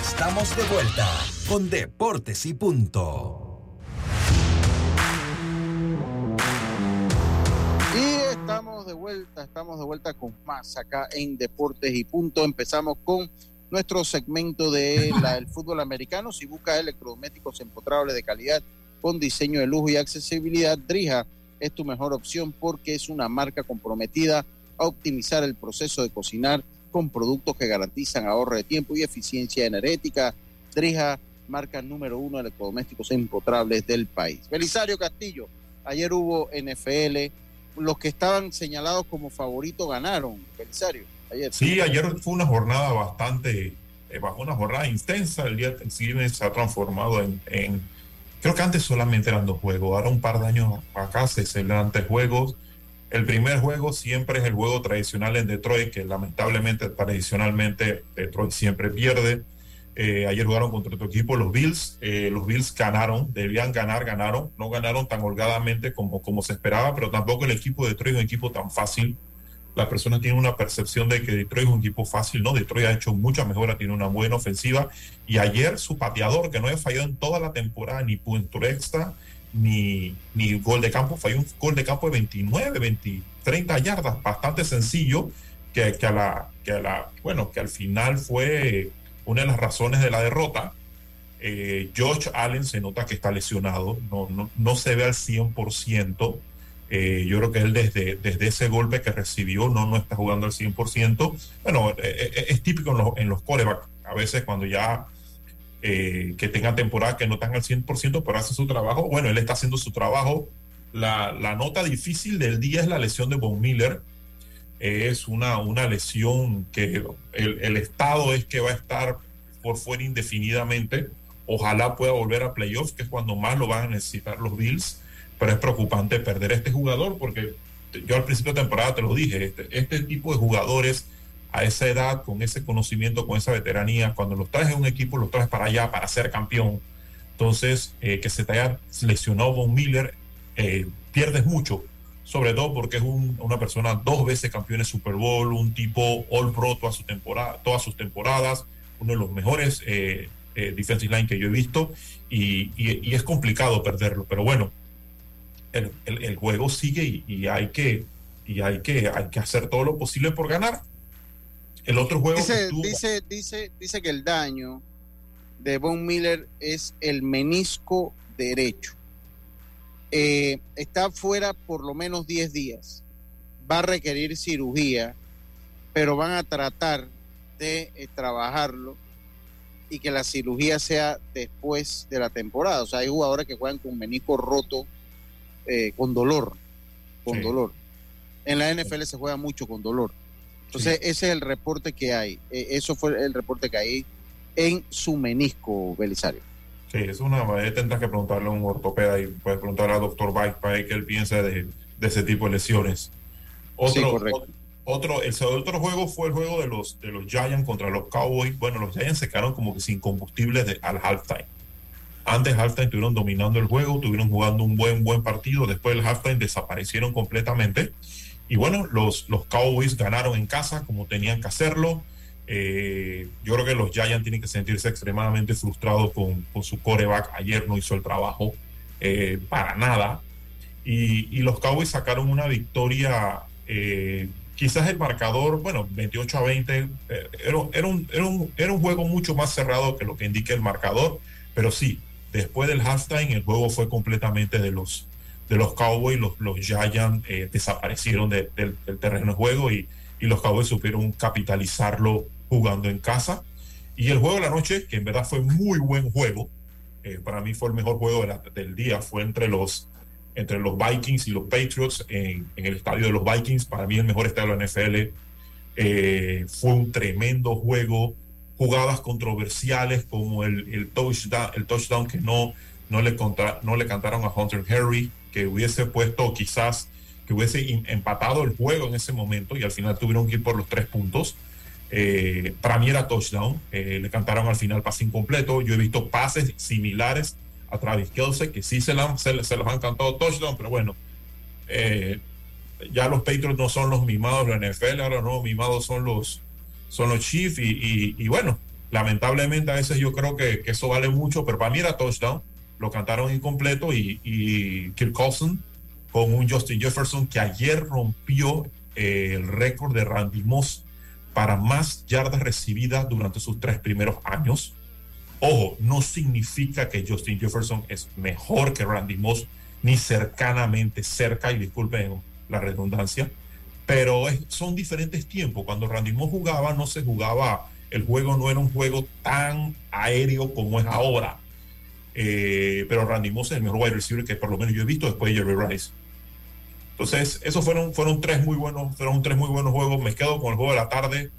Estamos de vuelta con Deportes y Punto. Y estamos de vuelta, estamos de vuelta con más acá en Deportes y Punto. Empezamos con nuestro segmento de el fútbol americano. Si buscas electrodomésticos empotrables de calidad con diseño de lujo y accesibilidad, Drija es tu mejor opción porque es una marca comprometida a optimizar el proceso de cocinar con productos que garantizan ahorro de tiempo y eficiencia energética. Drija, marca número uno de electrodomésticos empotrables del país. Belisario Castillo, ayer hubo NFL, los que estaban señalados como favoritos ganaron. Belisario, ayer. Sí, ayer fue una jornada bastante, eh, una jornada intensa. El día siguiente se ha transformado en, creo que antes solamente eran dos juegos, ahora un par de años acá se celebran tres juegos el primer juego siempre es el juego tradicional en Detroit, que lamentablemente, tradicionalmente, Detroit siempre pierde. Eh, ayer jugaron contra otro equipo, los Bills. Eh, los Bills ganaron, debían ganar, ganaron. No ganaron tan holgadamente como, como se esperaba, pero tampoco el equipo de Detroit es un equipo tan fácil. Las personas tienen una percepción de que Detroit es un equipo fácil, ¿no? Detroit ha hecho mucha mejora, tiene una buena ofensiva. Y ayer su pateador, que no había fallado en toda la temporada ni punto extra, ni, ni gol de campo, fue un gol de campo de 29, 20, 30 yardas, bastante sencillo, que, que, a la, que a la, bueno, que al final fue una de las razones de la derrota. Eh, Josh Allen se nota que está lesionado, no, no, no se ve al 100%. Eh, yo creo que él desde, desde ese golpe que recibió no, no está jugando al 100%. Bueno, eh, eh, es típico en los, en los corebacks. A veces cuando ya eh, que tengan temporadas que no están al 100%, pero hace su trabajo. Bueno, él está haciendo su trabajo. La, la nota difícil del día es la lesión de Von Miller. es una, una lesión que el, el estado es que va a estar por fuera indefinidamente. Ojalá pueda volver a playoffs, que es cuando más lo van a necesitar los Bills pero es preocupante perder este jugador porque yo al principio de temporada te lo dije, este, este tipo de jugadores a esa edad, con ese conocimiento, con esa veteranía, cuando los traes en un equipo, los traes para allá, para ser campeón. Entonces, eh, que se te haya lesionado Von Miller, eh, pierdes mucho, sobre todo porque es un, una persona dos veces campeón de Super Bowl, un tipo All Pro toda su temporada, todas sus temporadas, uno de los mejores eh, defensive line que yo he visto, y, y, y es complicado perderlo, pero bueno, el, el, el juego sigue y, y, hay que y hay que hay que hacer todo lo posible por ganar. El otro juego dice, tuvo... dice, dice, dice que el daño de Von Miller es el menisco derecho. Eh, está fuera por lo menos 10 días. Va a requerir cirugía, pero van a tratar de eh, trabajarlo y que la cirugía sea después de la temporada. O sea, hay jugadores que juegan con menisco roto eh, con dolor, con sí. dolor. En la NFL se juega mucho con dolor. Entonces, sí. ese es el reporte que hay. Eh, eso fue el reporte que hay en su menisco, Belisario. Sí, es una. Tendrás que preguntarle a un ortopeda y puedes preguntar al doctor Bike para que él piense de, de, ese tipo de lesiones. Otro, sí, otro, el otro juego fue el juego de los, de los Giants contra los Cowboys. Bueno, los Giants se quedaron como que sin combustible de, al halftime antes halftime estuvieron dominando el juego, estuvieron jugando un buen, buen partido. Después del halftime desaparecieron completamente. Y bueno, los, Cowboys ganaron en casa como tenían que hacerlo. Eh, yo creo que los Giants tienen que sentirse extremadamente frustrados con, con su coreback. Ayer no hizo el trabajo eh, para nada. Y, los Cowboys sacaron una victoria. Eh, quizás el marcador, bueno, 28 a 20, eh, era, era, un, era, un, era un juego mucho más cerrado que lo que indica el marcador. Pero sí, después del halftime el juego fue completamente de los de los Cowboys, los, los Giants eh, desaparecieron de, de, del terreno de juego y, y, los Cowboys supieron capitalizarlo jugando en casa. Y el juego de la noche, que en verdad fue muy buen juego, eh, para mí fue el mejor juego de la, del día, fue entre los, entre los Vikings y los Patriots en, en, el estadio de los Vikings, para mí el mejor estadio de la NFL. Eh, fue un tremendo juego, jugadas controversiales como el, el, touchdown, el touchdown que no, no, le contra, no le cantaron a Hunter Harry, que hubiese puesto quizás, que hubiese empatado el juego en ese momento y al final tuvieron que ir por los tres puntos. Eh, para mí era touchdown, eh, le cantaron al final pase incompleto. Yo he visto pases similares a Travis Kelsey que sí se, la, se, se los han cantado touchdown, pero bueno, eh, ya los Patriots no son los mimados de la NFL, ahora no, mimados son los, son los Chiefs y, y, y, bueno, lamentablemente a veces yo creo que, que, eso vale mucho, pero para mí era touchdown, lo cantaron incompleto y, Kirk Coulson con un Justin Jefferson que ayer rompió eh, el récord de Randy Moss para más yardas recibidas durante sus tres primeros años. Ojo, no significa que Justin Jefferson es mejor que Randy Moss, ni cercanamente cerca, y disculpen la redundancia, pero son diferentes tiempos. Cuando Randy Moss jugaba, no se jugaba, el juego no era un juego tan aéreo como es ahora. Eh, pero Randy Moss es el mejor wide receiver que por lo menos yo he visto después de Jerry Rice. Entonces, esos fueron, fueron tres muy buenos, fueron tres muy buenos juegos. Me quedo con el juego de la tarde,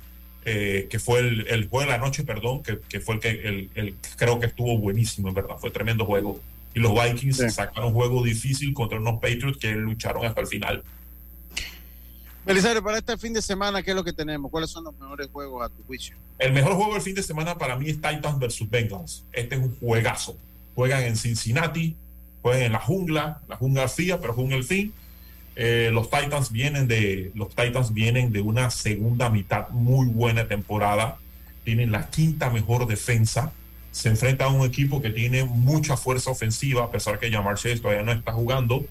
eh, que fue el, el, juego de la noche, perdón, que, que fue el que el, el, creo que estuvo buenísimo, en verdad. Fue tremendo juego. Y los Vikings sí. sacaron un juego difícil contra unos Patriots que lucharon hasta el final. Belisario, para este fin de semana, ¿qué es lo que tenemos? ¿Cuáles son los mejores juegos a tu juicio? El mejor juego del fin de semana para mí es Titans versus Bengals. Este es un juegazo. Juegan en Cincinnati, juegan en la jungla, la jungla fría, pero jungla el fin. Eh, los Titans vienen de los Titans vienen de una segunda mitad muy buena temporada. Tienen la quinta mejor defensa. se enfrenta a un equipo que tiene mucha fuerza ofensiva, a pesar que Jamar Chase todavía no está jugando.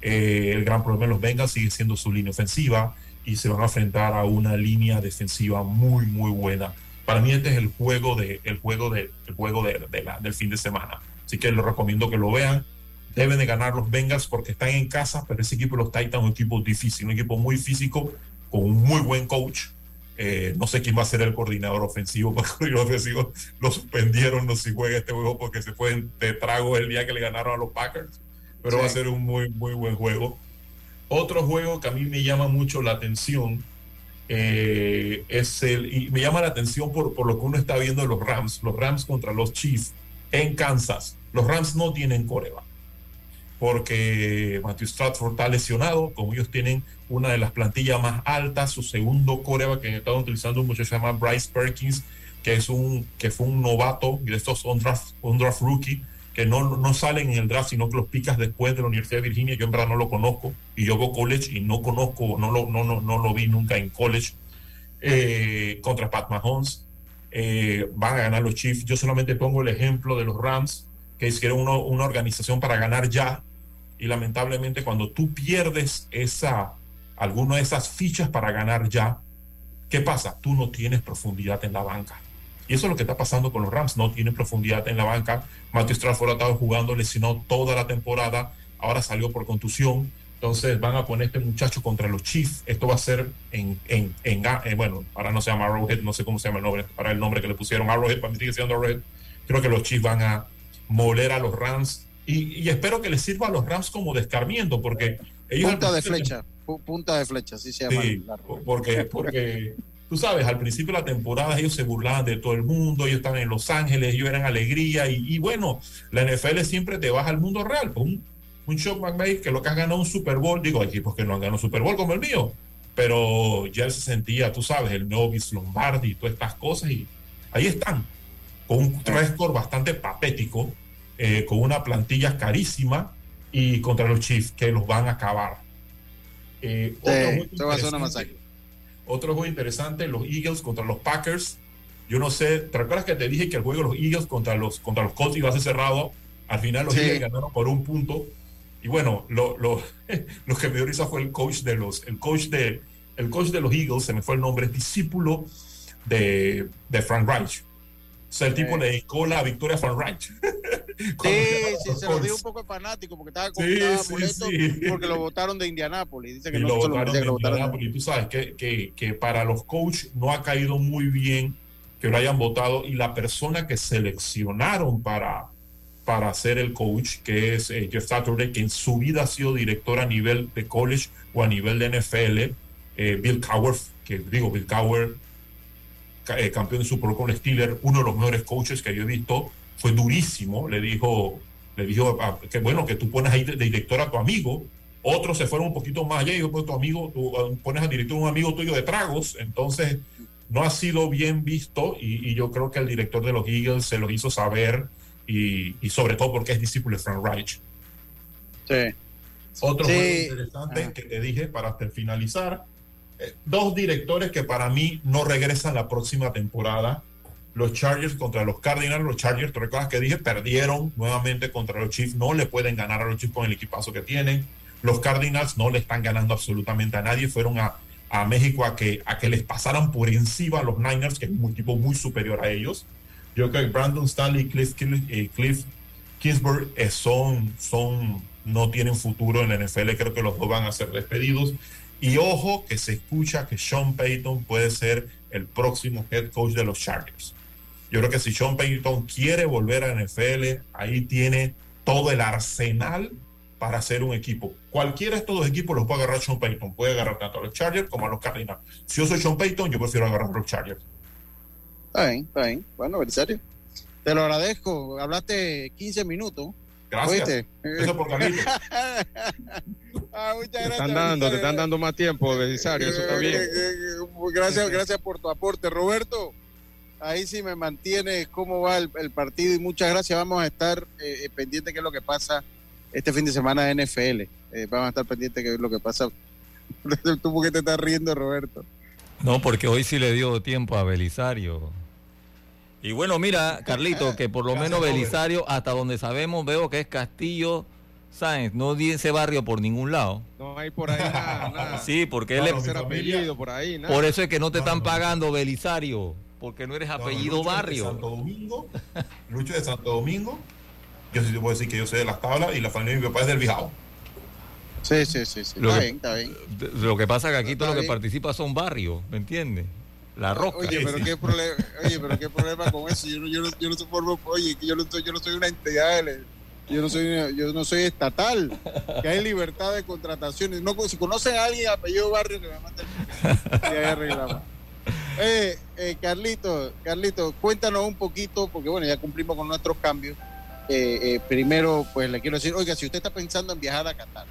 Eh, el gran problema de los Bengals sigue siendo su línea ofensiva y se van a enfrentar a una línea defensiva muy, muy buena. Para mí este es el juego, de, el juego, de, el juego de, la, del fin de semana. Así que les recomiendo que lo vean. Deben de ganar los Bengals porque están en casa, pero ese equipo de los Titans es un equipo difícil, un equipo muy físico, con un muy buen coach. Eh, no sé quién va a ser el coordinador ofensivo, porque el coordinador ofensivo lo suspendieron, no si juega este juego porque se fue de trago el día que le ganaron a los Packers. Pero va a ser un muy, muy buen juego. Otro juego que a mí me llama mucho la atención eh, es el, y me llama la atención por, por lo que uno está viendo de los Rams, los Rams contra los Chiefs en Kansas. Los Rams no tienen coreba porque Matthew Stratford está lesionado, como ellos tienen una de las plantillas más altas, su segundo coreba que han estado utilizando un muchacho se llama Bryce Perkins, que es un que fue un novato de estos on draft, draft rookie que no, no salen en el draft, sino que los picas después de la Universidad de Virginia. Yo en verdad no lo conozco y yo hago college y no conozco, no lo, no, no, no lo vi nunca en college eh, contra Pat Mahomes. Eh, van a ganar los Chiefs. Yo solamente pongo el ejemplo de los Rams, que hicieron una organización para ganar ya y lamentablemente cuando tú pierdes esa, alguna de esas fichas para ganar ya, ¿qué pasa? Tú no tienes profundidad en la banca. Y eso es lo que está pasando con los Rams, no tienen profundidad en la banca. Matthew Strafford ha estado jugando, lesionó toda la temporada, ahora salió por contusión. Entonces van a poner este muchacho contra los Chiefs. Esto va a ser en, en, en, eh, bueno, ahora no se llama Arrowhead, no sé cómo se llama el nombre, para el nombre que le pusieron Arrowhead, para mí sigue siendo Arrowhead. Creo que los Chiefs van a moler a los Rams y, espero que les sirva a los Rams como descarmiento, porque ellos... Punta de flecha, punta de flecha, así se llama. Sí, porque, porque tú sabes, al principio de la temporada ellos se burlaban de todo el mundo, ellos estaban en Los Ángeles, ellos eran alegría, y, bueno, la NFL siempre te baja al mundo real, un, un shock McVay que lo que ha ganado un Super Bowl, digo, equipos que no han ganado un Super Bowl como el mío, pero ya se sentía, tú sabes, el Novis Lombardi y todas estas cosas, y ahí están, con un récord bastante patético, eh, con una plantilla carísima y contra los Chiefs que los van a acabar. Eh, otro, juego interesante, los Eagles contra los Packers. Yo no sé, ¿te recuerdas que te dije que el juego de los Eagles contra los, contra los Colts iba a ser cerrado? Al final los Eagles ganaron por un punto. Y bueno, lo, lo, lo que me dio risa fue el coach de los, el coach de, el coach de los Eagles, se me fue el nombre, es discípulo de, de Frank Reich. O sea, el tipo le dedicó la victoria a Frank Reich. Sí, sí, se lo dio un poco fanático porque estaba con sí, porque lo votaron de Indianápolis. Dice que no lo votaron de Indianápolis. Tú sabes que, que, que, para los coaches no ha caído muy bien que lo hayan votado y la persona que seleccionaron para, para ser el coach, que es eh, Jeff Saturday, que en su vida ha sido director a nivel de college o a nivel de NFL, eh, Bill Cowher, que digo, Bill Cowher, eh, campeón de Super Bowl con Steelers, uno de los mejores coaches que yo he visto, fue durísimo, le dijo, le dijo que bueno, que tú pones ahí de, director a tu amigo, otros se fueron un poquito más allá y yo, pues tu amigo, tú ah, pones a director un amigo tuyo de tragos, entonces no ha sido bien visto y, yo creo que el director de los Eagles se lo hizo saber y, sobre todo porque es discípulo de Frank Reich. Sí. Otro sí. interesante que te dije para finalizar, eh, dos directores que para mí no regresan la próxima temporada los Chargers contra los Cardinals. Los Chargers, ¿te recuerdas que dije? Perdieron nuevamente contra los Chiefs. No le pueden ganar a los Chiefs con el equipazo que tienen. Los Cardinals no le están ganando absolutamente a nadie. Fueron a, a México a que, a que les pasaran por encima a los Niners, que es un equipo muy superior a ellos. Yo creo que Brandon Stanley y Cliff, eh, Cliff Kingsbury eh, son, son, no tienen futuro en la NFL. Creo que los dos van a ser despedidos. Y ojo que se escucha que Sean Payton puede ser el próximo head coach de los Chargers. Yo creo que si Sean Payton quiere volver a NFL, ahí tiene todo el arsenal para hacer un equipo. Cualquiera de estos dos equipos los puede agarrar Sean Payton. Puede agarrar tanto a los Chargers como a los Cardinals. Si yo soy Sean Payton, yo prefiero agarrar a los Chargers. Está bien, está bien. Bueno, serio. Te lo agradezco. Hablaste 15 minutos. Gracias. Eso por Carlito. ah, muchas gracias. Te están dando, te están dando más tiempo, Belisario. Eso está bien. Gracias, gracias por tu aporte, Roberto ahí sí me mantiene cómo va el, partido y muchas gracias. Vamos a estar eh, pendientes de qué es lo que pasa este fin de semana de NFL. Eh, vamos a estar pendientes de qué es lo que pasa. ¿Tú por qué te estás riendo, Roberto? No, porque hoy sí le dio tiempo a Belisario. Y bueno, mira, Carlito, que por lo menos Belisario, hasta donde sabemos, veo que es Castillo Sáenz, no dice ese barrio por ningún lado. No hay por ahí nada. Sí, porque él es. apellido por ahí, Por eso es que no te están pagando, Belisario, porque no eres apellido barrio. De Santo Domingo, Lucho de Santo Domingo. Yo sí te puedo decir que yo sé de las tablas y la familia de mi papá es del Bijao. Sí, sí, sí, sí. Lo está que, bien, está bien. Lo que pasa es que aquí todo lo que participa son barrios, ¿me entiendes? La roca. Oye, pero qué problema, oye, pero qué problema con eso. Yo no, yo no, yo no soy oye, yo no, yo no soy una entidad, yo no soy, yo no soy estatal. Que hay libertad de contrataciones. No, si conocen a alguien apellido barrio que me manden, y ahí arreglamos. Eh, eh, Carlito, Carlito, cuéntanos un poquito, porque bueno, ya cumplimos con nuestros cambios. Eh, eh, primero, pues le quiero decir, oiga, si usted está pensando en viajar a Qatar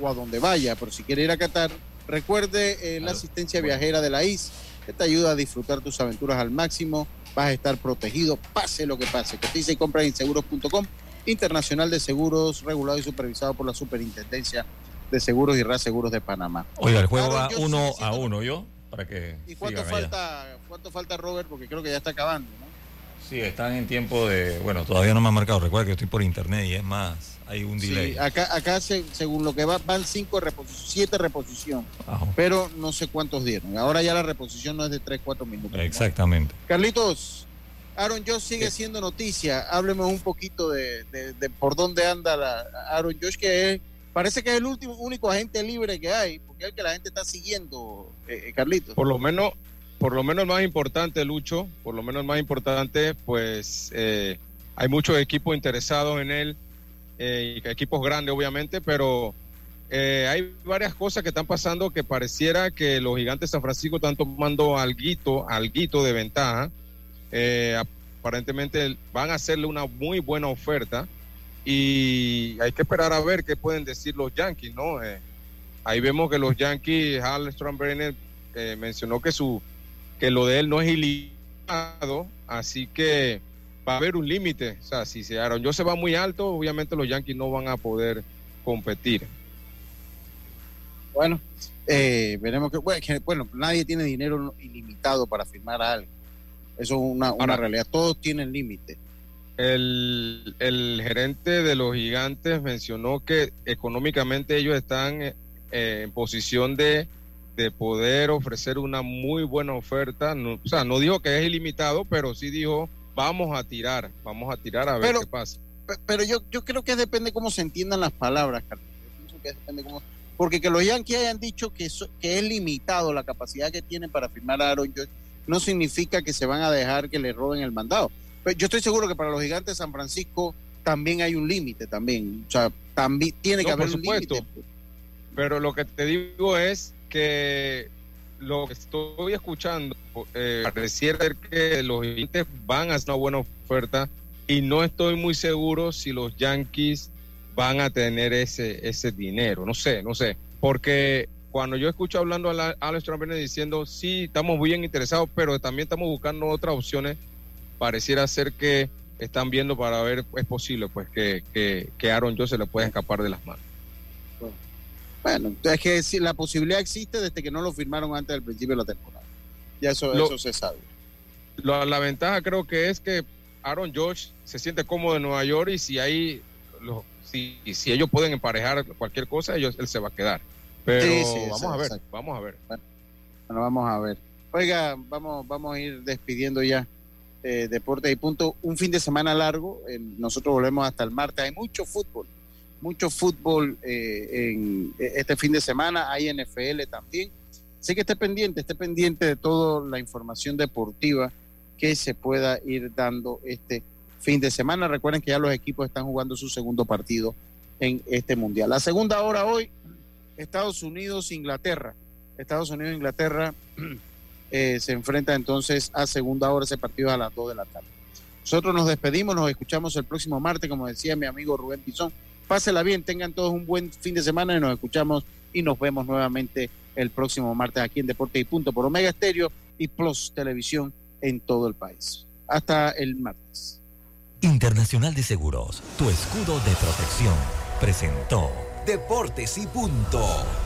o a donde vaya, pero si quiere ir a Qatar, recuerde la asistencia viajera de la IS, que te ayuda a disfrutar tus aventuras al máximo, vas a estar protegido, pase lo que pase. Cotiza y compra en seguros.com, internacional de seguros, regulado y supervisado por la Superintendencia de Seguros y Reaseguros de Panamá. Oiga, el juego va uno a uno, ¿yo? Para que ¿Y cuánto falta, cuánto falta, Robert? Porque creo que ya está acabando, ¿no? Sí, están en tiempo de. Bueno, todavía no me ha marcado. Recuerda que estoy por internet y es más, hay un delay. Sí, acá, acá según lo que va, van cinco reposición, siete reposición, pero no sé cuántos dieron. Ahora ya la reposición no es de tres, cuatro minutos. Exactamente. Carlitos, Aaron Josh sigue siendo noticia. Hábleme un poquito de, por dónde anda la Aaron Josh, que parece que es el último, único agente libre que hay, porque es el que la gente está siguiendo, eh, eh Carlitos. Por lo menos por lo menos más importante, Lucho, por lo menos más importante, pues eh, hay muchos equipos interesados en él, eh, equipos grandes obviamente, pero eh, hay varias cosas que están pasando que pareciera que los gigantes de San Francisco están tomando alguito, alguito de ventaja. aparentemente van a hacerle una muy buena oferta y hay que esperar a ver qué pueden decir los Yankees, ¿no? ahí vemos que los Yankees, Hal Stronbrenner mencionó que su que lo de él no es ilimitado, así que va a haber un límite. O sea, si se Aaron yo se va muy alto, obviamente los Yankees no van a poder competir. Bueno, eh, veremos que bueno, nadie tiene dinero ilimitado para firmar a algo. Eso es una, una realidad. Todos tienen límite. El, el, gerente de los gigantes mencionó que económicamente ellos están eh, en posición de de poder ofrecer una muy buena oferta. No, o sea, no dijo que es ilimitado, pero sí dijo, vamos a tirar, vamos a tirar a ver qué pasa. Pero yo, yo creo que depende cómo se entiendan las palabras, Carlos. porque que los Yankees hayan dicho que, que es limitado la capacidad que tienen para firmar a Aaron George, no significa que se van a dejar que le roben el mandado. Pero yo estoy seguro que para los gigantes de San Francisco también hay un límite también. O sea, también tiene que haber un límite. Pero lo que te digo es que lo que estoy escuchando eh, pareciera que los Yankees van a hacer una buena oferta y no estoy muy seguro si los Yankees van a tener ese, ese dinero. No sé, no sé. Porque cuando yo escucho hablando a Alex Trump diciendo, sí, estamos bien interesados, pero también estamos buscando otras opciones, pareciera ser que están viendo para ver, es posible pues que, que, que Aaron Jones se le pueda escapar de las manos. Bueno, es que si la posibilidad existe desde que no lo firmaron antes del principio de la temporada. Ya eso, eso se sabe. la ventaja creo que es que Aaron George se siente cómodo en Nueva York y si hay si, si ellos pueden emparejar cualquier cosa, ellos, él se va a quedar. Pero vamos a ver, vamos a ver. Bueno, vamos a ver. Oiga, vamos, vamos a ir despidiendo ya eh, Deportes y Punto. Un fin de semana largo. nosotros volvemos hasta el martes. Hay mucho fútbol mucho fútbol eh, en eh, este fin de semana, hay NFL también. Así que esté pendiente, esté pendiente de toda la información deportiva que se pueda ir dando este fin de semana. Recuerden que ya los equipos están jugando su segundo partido en este mundial. La segunda hora hoy, Estados Unidos, Inglaterra. Estados Unidos, Inglaterra eh, se enfrenta entonces a segunda hora ese partido a las 2 de la tarde. Nosotros nos despedimos, nos escuchamos el próximo martes, como decía mi amigo Rubén Pizón Pásela bien, tengan todos un buen fin de semana y nos escuchamos y nos vemos nuevamente el próximo martes aquí en Deporte y Punto por Omega Estéreo y Plus Televisión en todo el país. Hasta el martes. Internacional de Seguros, tu escudo de protección, presentó Deportes y Punto.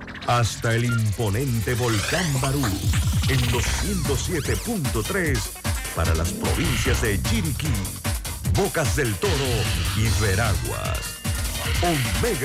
hasta el imponente volcán Barú en los 107.3 para las provincias de Chiriquí, Bocas del Toro y Veraguas. Omega